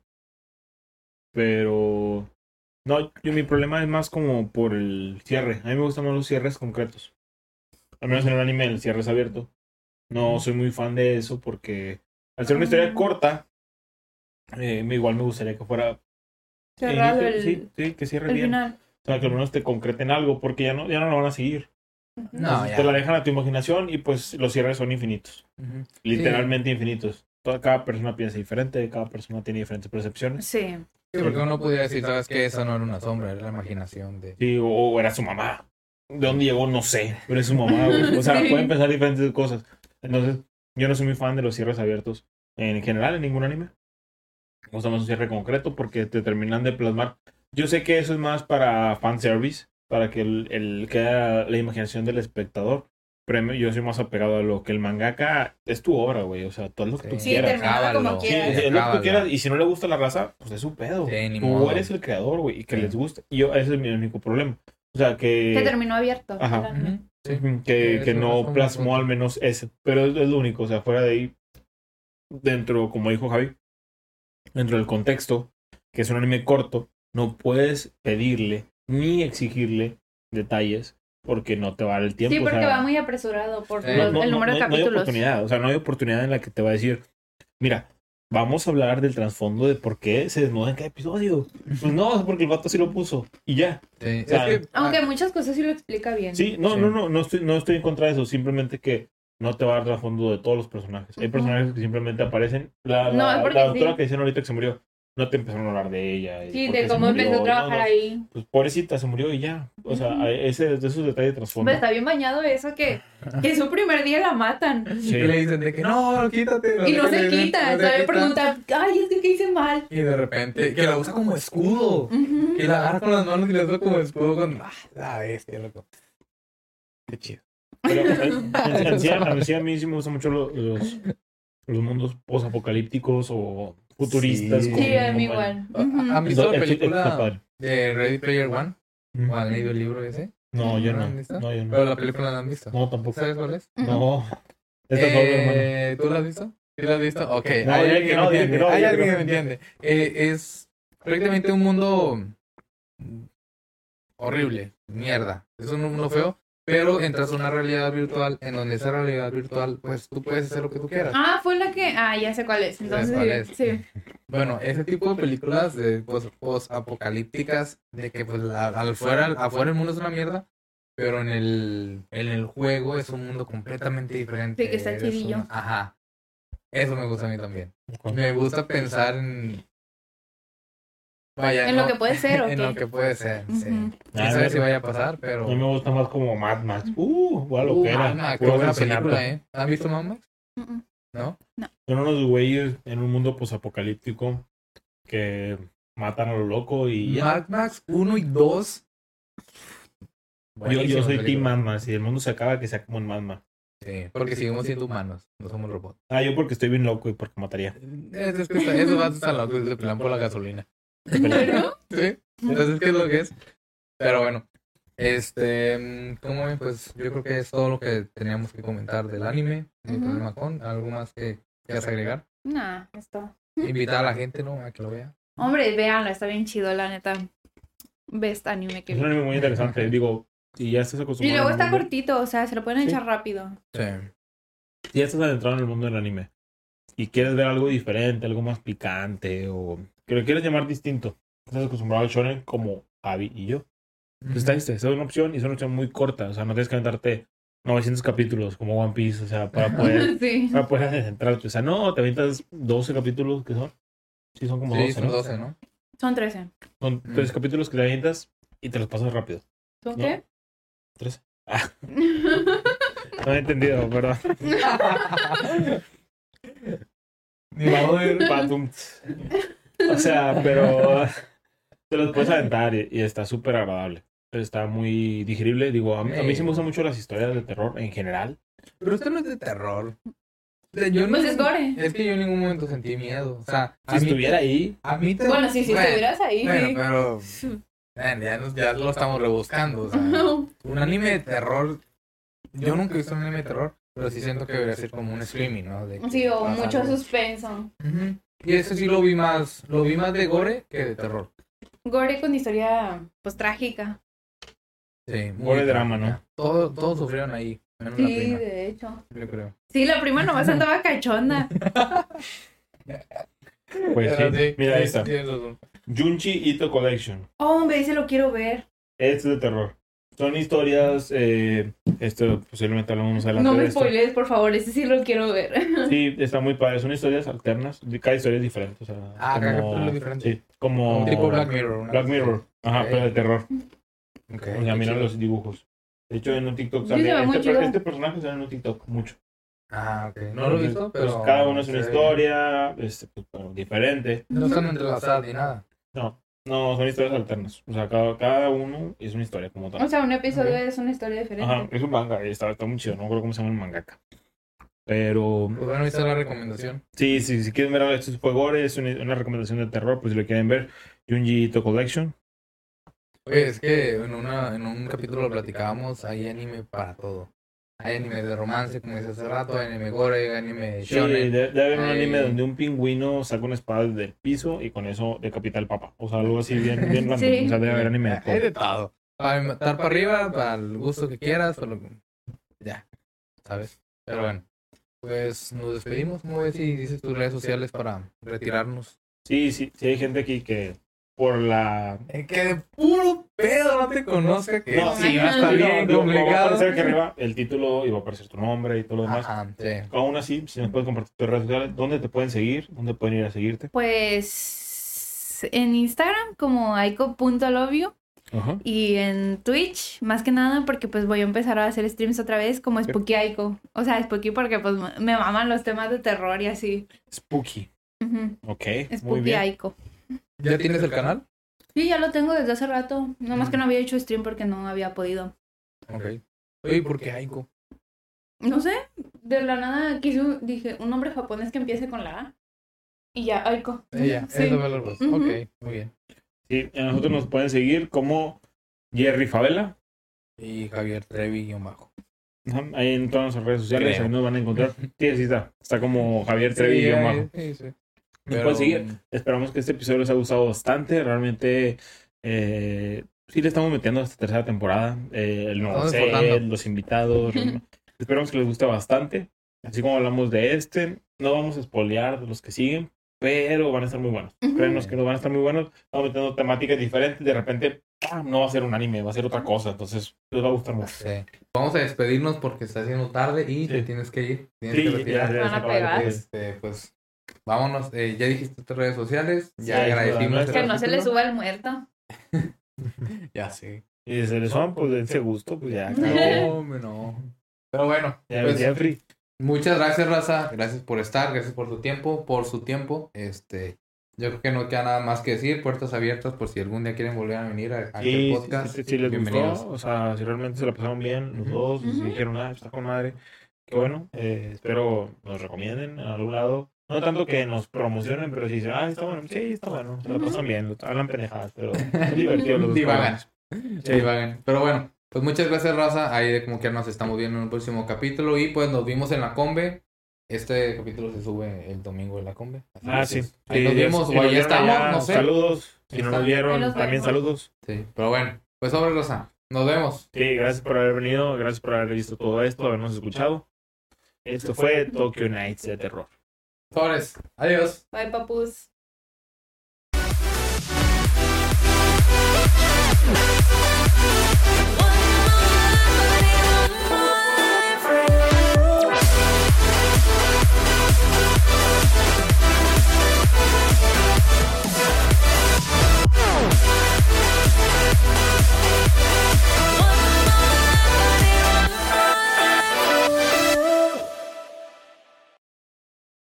S2: Pero. No, yo, mi problema es más como por el cierre. A mí me gustan más los cierres concretos. Al menos en el anime el cierre es abierto. No soy muy fan de eso porque al ser una historia
S3: Ah.
S2: corta, eh, me- igual me gustaría que fuera.
S3: Cerrado
S2: inicio-
S3: el,
S2: sí, sí, que cierre
S3: el
S2: bien.
S3: final.
S2: O sea, que al menos te concreten algo porque ya no, ya no lo van a seguir.
S1: No,
S2: Entonces,
S1: ya.
S2: te la dejan a tu imaginación y pues los cierres son infinitos. Literalmente infinitos. Toda, cada persona piensa diferente, cada persona tiene diferentes percepciones.
S3: Sí.
S1: Sí, porque uno podría decir, sabes que esa no era una sombra, era la imaginación de...
S2: Sí, o, o era su mamá. ¿De dónde llegó? No sé. Pero es su mamá, güey. O sea,
S3: Sí.
S2: pueden pensar diferentes cosas. Entonces, yo no soy muy fan de los cierres abiertos en general, en ningún anime. Me gusta más un cierre concreto porque te terminan de plasmar. Yo sé que eso es más para fanservice, para que el, el quede la imaginación del espectador. premio, yo soy más apegado a lo que el mangaka es tu obra, güey. O sea, todo lo que tú
S1: Sí,
S3: Sí,
S2: quieras.
S3: como.
S2: Sí,
S3: quieras.
S2: es lo que tú quieras. Y si no le gusta la raza, pues es su pedo.
S1: Sí, ni
S2: tú
S1: modo.
S2: eres el creador, güey, y que
S1: Sí.
S2: les guste. Y yo, ese es mi único problema. O sea, que.
S3: Que terminó abierto.
S2: Ajá.
S1: sí.
S2: Que, que no plasmó al menos ese. Pero es, es lo único. O sea, fuera de ahí, dentro, como dijo Javi, dentro del contexto, que es un anime corto, no puedes pedirle ni exigirle detalles porque no te va a dar el tiempo.
S3: Sí,
S2: o
S3: porque
S2: sea,
S3: va muy apresurado por los-
S2: no,
S3: el número
S2: no
S3: de
S2: hay- no hay
S3: capítulos.
S2: oportunidad. O sea, no hay oportunidad en la que te va a decir, mira, vamos a hablar del trasfondo de por qué se desnuda en cada episodio. Pues no, es porque el vato sí lo puso. Y ya.
S1: Sí,
S2: O sea,
S1: es que,
S3: Aunque
S1: ah,
S3: muchas cosas sí lo explica bien.
S2: Sí, no,
S1: Sí.
S2: no, no, no estoy, no estoy en contra de eso. Simplemente que no te va a dar trasfondo de todos los personajes. Hay personajes que simplemente aparecen. La,
S3: No,
S2: la,
S3: porque
S2: la doctora
S3: sí.
S2: que dicen ahorita que se murió, no te empezaron a hablar de ella. y
S3: Sí, de cómo empezó a trabajar
S2: no,
S3: ahí.
S2: Pues pobrecita, se murió y ya. O sea,
S3: Ujú.
S2: hay ese, de esos detalles de trasfondo.
S3: Pero está bien bañado eso que, que su primer día la matan.
S2: Sí.
S1: y le dicen de que no, quítate.
S3: Y no se quita.
S1: no se
S3: Todavía
S1: quita.
S3: pregunta, ay, es que ¿qué hice mal?
S1: Y de repente, que la usa como escudo. Que la agarra con las manos y la usa como escudo con. Ah, la bestia, loco. Qué chido.
S2: Pero eh, en, en sí, a, mí, sí, a mí sí me gustan mucho lo- los, los mundos posapocalípticos o futuristas.
S1: Sí.
S2: con-
S3: Sí, a mí igual.
S1: ¿Han visto la película de Ready Player One? ¿O han leído el libro ese?
S2: No, yo
S1: ¿No
S2: no.
S1: han visto?
S2: No, yo
S1: Pero la película la han visto.
S2: No, tampoco.
S1: ¿Sabes cuál es?
S2: No.
S1: Eh, ¿Tú la has visto? ¿Sí la has visto? Ok,
S2: No,
S1: hay alguien
S2: que no,
S1: me entiende. Hay alguien que
S2: no.
S1: me entiende. Eh, es prácticamente un mundo horrible, mierda. Es un mundo feo, pero entras a una realidad virtual en donde esa realidad virtual, pues tú puedes hacer lo que tú quieras.
S3: Ah, fue la que. Ah, ya sé cuál es. Entonces,
S1: cuál es?
S3: sí.
S1: Bueno, ese tipo de películas de post, apocalípticas de que pues la- al fuera, afuera el mundo es una mierda, pero en el, en el juego es un mundo completamente diferente.
S3: Sí, que está chidillo.
S1: una- Ajá. Eso me gusta a mí también. Me gusta pensar en... Vaya,
S3: En lo
S1: no-
S3: que puede ser, ¿o
S1: En
S3: qué?
S1: lo que puede ser, sí.
S3: Ujú.
S1: No
S2: Ah,
S1: sé si vaya a pasar, pero...
S2: A mí me gusta más como Mad Max. Uh, igual lo
S1: Uh,
S2: que era.
S1: Qué buena película, ¿eh? ¿Han visto Mad Max?
S3: Mm,
S1: ¿No?
S2: Son unos güeyes en un mundo posapocalíptico que matan a lo loco y ya.
S1: Mad Max 1 y 2.
S2: Yo, yo soy Team Mad Max. Si el mundo se acaba, que sea como en Mad Max.
S1: Sí, porque seguimos siendo humanos, no somos robots.
S2: Ah, yo porque estoy bien loco y porque mataría.
S1: Es, es que está- esos vatos están locos, se pelean por la gasolina.
S3: ¿Pero?
S1: Sí, entonces, ¿qué es lo que es? Pero bueno, este, mm, ¿cómo ven? Pues yo creo que es todo lo que teníamos que comentar del anime. No hay
S3: Ujú.
S1: problema con. ¿Algo más que quieras agregar?
S3: Nah, esto.
S1: Invitar a la gente, ¿no? A que lo vea.
S3: Hombre, véanlo, está bien chido, la neta. Best anime que
S2: Es un anime muy interesante. Digo, si ya estás
S3: Y
S2: acostumbrado.
S3: luego
S2: al
S3: está
S2: mundo-
S3: cortito, o sea, se lo pueden
S2: Sí.
S3: echar rápido.
S1: Sí.
S2: Si ya estás adentrado en el mundo del anime y quieres ver algo diferente, algo más picante o que lo quieres llamar distinto, estás acostumbrado al shonen como Javi y yo. Pues está este, esa es una opción y es una opción muy corta. O sea, no tienes que aventarte 900 capítulos como One Piece, o sea, para poder,
S3: sí.
S2: para poder adentrarte. O sea, no, te aventas 12 capítulos que son. Sí, son como
S1: Sí,
S2: 12,
S1: son
S2: ¿no?
S1: 12, ¿no?
S3: Son 13.
S2: Son
S1: Mm.
S2: tres capítulos que te avientas y te los pasas rápido.
S3: ¿Son
S2: ¿No?
S3: qué?
S2: 13. Ah, no he entendido, perdón.
S1: Ni modo
S2: Patum. O sea, pero te los puedes aventar y, y está súper agradable. Está muy digerible. Digo, a mí, a mí sí me gustan mucho las historias de terror en general.
S1: Pero esto no es de terror. O sea, yo
S3: Pues
S1: no-
S3: es gore.
S1: Es que yo en ningún momento sentí miedo. O sea,
S2: Si
S1: a mí,
S2: estuviera ahí,
S1: a mí te-
S3: Bueno, sí, si
S1: bueno,
S3: estuvieras ahí,
S1: Bueno,
S3: sí.
S1: pero man, ya, nos- ya lo estamos rebuscando. O sea, un anime de terror. Yo nunca he visto un anime de terror, pero sí siento que debería ser como un streaming, ¿no? De que
S3: Sí, o mucho suspenso.
S1: Ujú. Y eso sí lo vi más, lo vi más de gore que de terror.
S3: Gore con historia, pues, trágica.
S1: Sí, muy
S2: Gore drama,
S1: trágica. Todo- todos sufrieron ahí, menos la
S3: Sí,
S1: prima,
S3: de hecho.
S1: yo creo.
S3: Sí, la prima nomás andaba cachonda.
S2: pues sí. Mira
S1: sí, razón.
S2: Junchi Ito Collection.
S3: Hombre, ese lo quiero ver.
S2: Es de terror. Son historias. Eh, esto posiblemente hablamos adelante
S3: No me
S2: esto.
S3: spoilees, por favor, ese sí lo quiero ver.
S2: Sí, está muy padre. Son historias alternas. Cada historia es diferente. O sea,
S1: Ah, cada
S2: como-
S1: capítulo es diferente.
S2: Sí, como.
S1: Un tipo Black Mirror.
S2: Black Mirror. Ajá,
S1: Ok.
S2: pero de terror.
S1: así. Ok,
S2: O sea,
S1: qué
S2: mira
S1: chido.
S2: los dibujos. De hecho, en un TikTok
S3: Sí,
S2: sale.
S3: se ve muy
S2: Este, este personaje sale en un TikTok mucho.
S1: Ah, ok. No lo he visto,
S2: Pues,
S1: pero...
S2: cada uno es una historia este, pues, diferente.
S1: No están entrelazadas ni nada.
S2: No. No, son historias alternas. O sea, cada, cada uno es una historia como tal.
S3: O sea, un episodio es una historia diferente.
S2: Ajá, es un manga, y está, está muy chido, no recuerdo cómo se llama el mangaka. Pero
S1: Pues bueno, ahí está la recomendación.
S2: sí, sí, si quieren ver esto fue gore, es una, una recomendación de terror, pues si lo quieren ver, Junji Ito Collection.
S1: Oye, es que en, una, en un capítulo lo platicábamos, hay anime para todo. Hay anime de romance, como dice hace rato, hay anime gore, hay anime
S2: Sí,
S1: shonen.
S2: debe, debe haber un
S1: Ay.
S2: anime donde un pingüino saca una espada del piso y con eso decapita al papa. O sea, algo así bien, bien random.
S3: Sí.
S2: O sea, debe haber anime de todo.
S1: Hay de todo. Para matar para arriba, para el gusto que quieras, ya, ¿sabes? Pero bueno, pues nos despedimos. ¿Cómo ves si dices tus redes sociales para retirarnos?
S2: Sí, sí, sí hay gente aquí que por la...
S1: Eh, que de puro pedo no te conozca, que
S2: No,
S1: sí,
S3: sí,
S1: va a estar
S3: no,
S1: bien
S2: digo, va a
S1: complicado.
S2: aparecer aquí arriba el título y va a aparecer tu nombre y todo lo demás.
S1: Ajá, sí.
S2: Aún así, si nos puedes compartir tus redes sociales, ¿dónde te pueden seguir? ¿Dónde pueden ir a seguirte?
S3: Pues en Instagram como aiko.lovio
S2: Ajá.
S3: y en Twitch, más que nada porque pues voy a empezar a hacer streams otra vez como Spooky Aiko. O sea, Spooky porque pues me maman los temas de terror y así.
S2: Spooky.
S3: Ujú.
S2: Ok, muy
S3: Spooky
S2: bien.
S3: Aiko.
S1: ¿Ya tienes el canal?
S3: Sí, ya lo tengo desde hace rato. Nomás que no había hecho stream porque no había podido.
S1: Ok. Oye, ¿por qué Aiko?
S3: No sé, de la nada quise, dije, un nombre japonés que empiece con la A. Y ya, Aiko.
S1: Ella,
S3: Sí. Ujú.
S1: Ok, muy bien.
S2: Sí, a nosotros nos pueden seguir como Jerry Favela.
S1: Y Javier Trevi guion bajo.
S2: Ahí en todas nuestras redes sociales,
S1: Creo.
S2: ahí nos van a encontrar. Sí, sí está. Está como Javier Trevi
S1: Sí,
S2: bajo.
S1: sí, sí. Pero-
S2: pueden seguir. Esperamos que este episodio les haya gustado bastante. Realmente, eh, sí le estamos metiendo a esta tercera temporada. Eh, el nuevo set, los invitados. Esperamos que les guste bastante. Así como hablamos de este, no vamos a spoilear de los que siguen, pero van a estar muy buenos.
S3: Ujú.
S2: Créanos que nos van a estar muy buenos. Estamos metiendo temáticas diferentes. De repente, ¡pam! no va a ser un anime, va a ser otra cosa. Entonces, les va a gustar mucho.
S1: Sí. Vamos a despedirnos porque está haciendo tarde y
S2: Sí.
S1: te tienes que ir. Tienes
S2: Sí,
S1: que
S2: ya,
S1: retirar.
S2: ya
S3: Van
S2: se
S3: a
S2: acaba de
S3: pegar.
S2: pedir.
S1: Este, pues vámonos. Eh, ya dijiste tus redes sociales. Ya
S2: Sí,
S1: agradecimos.
S3: Que no se le suba el muerto.
S1: Ya sí.
S2: Y si se les van, pues dense gusto, pues ya.
S1: No, no. Pero bueno,
S2: Ya,
S1: pues,
S2: free.
S1: muchas gracias, Raza. Gracias por estar, gracias por tu tiempo, por su tiempo. Este, yo creo que no queda nada más que decir. Puertas abiertas por si algún día quieren volver a venir a, a
S2: Sí,
S1: aquel
S2: sí,
S1: podcast.
S2: sí, sí, les
S1: Bienvenidos.
S2: gustó, o sea, si realmente se la pasaron bien los dos, si dijeron, ah, está con madre, qué bueno, eh, espero nos recomienden en algún lado, no tanto que nos promocionen, pero si dicen, ah, está bueno, sí, está bueno, se la pasan bien, hablan pendejadas, pero es divertido los dos
S1: Divagan. Divagan. Pero bueno, pues muchas gracias, Raza. Ahí de como que nos estamos viendo en un próximo capítulo. Y pues nos vimos en la combe. Este capítulo se sube el domingo en la combe. Así
S2: Ah, sí.
S1: Ahí
S2: Sí,
S1: nos vimos, o ahí
S2: vieron
S1: estamos,
S2: allá,
S1: no sé.
S2: Saludos, si no nos vieron, también
S3: vemos.
S2: saludos.
S1: Sí, pero bueno, pues sobre Raza. Nos vemos.
S2: Sí, gracias por haber venido, gracias por haber visto todo esto, habernos escuchado. Esto fue Tokyo Nights de Terror.
S1: Pobres. Adiós.
S3: Bye, papus.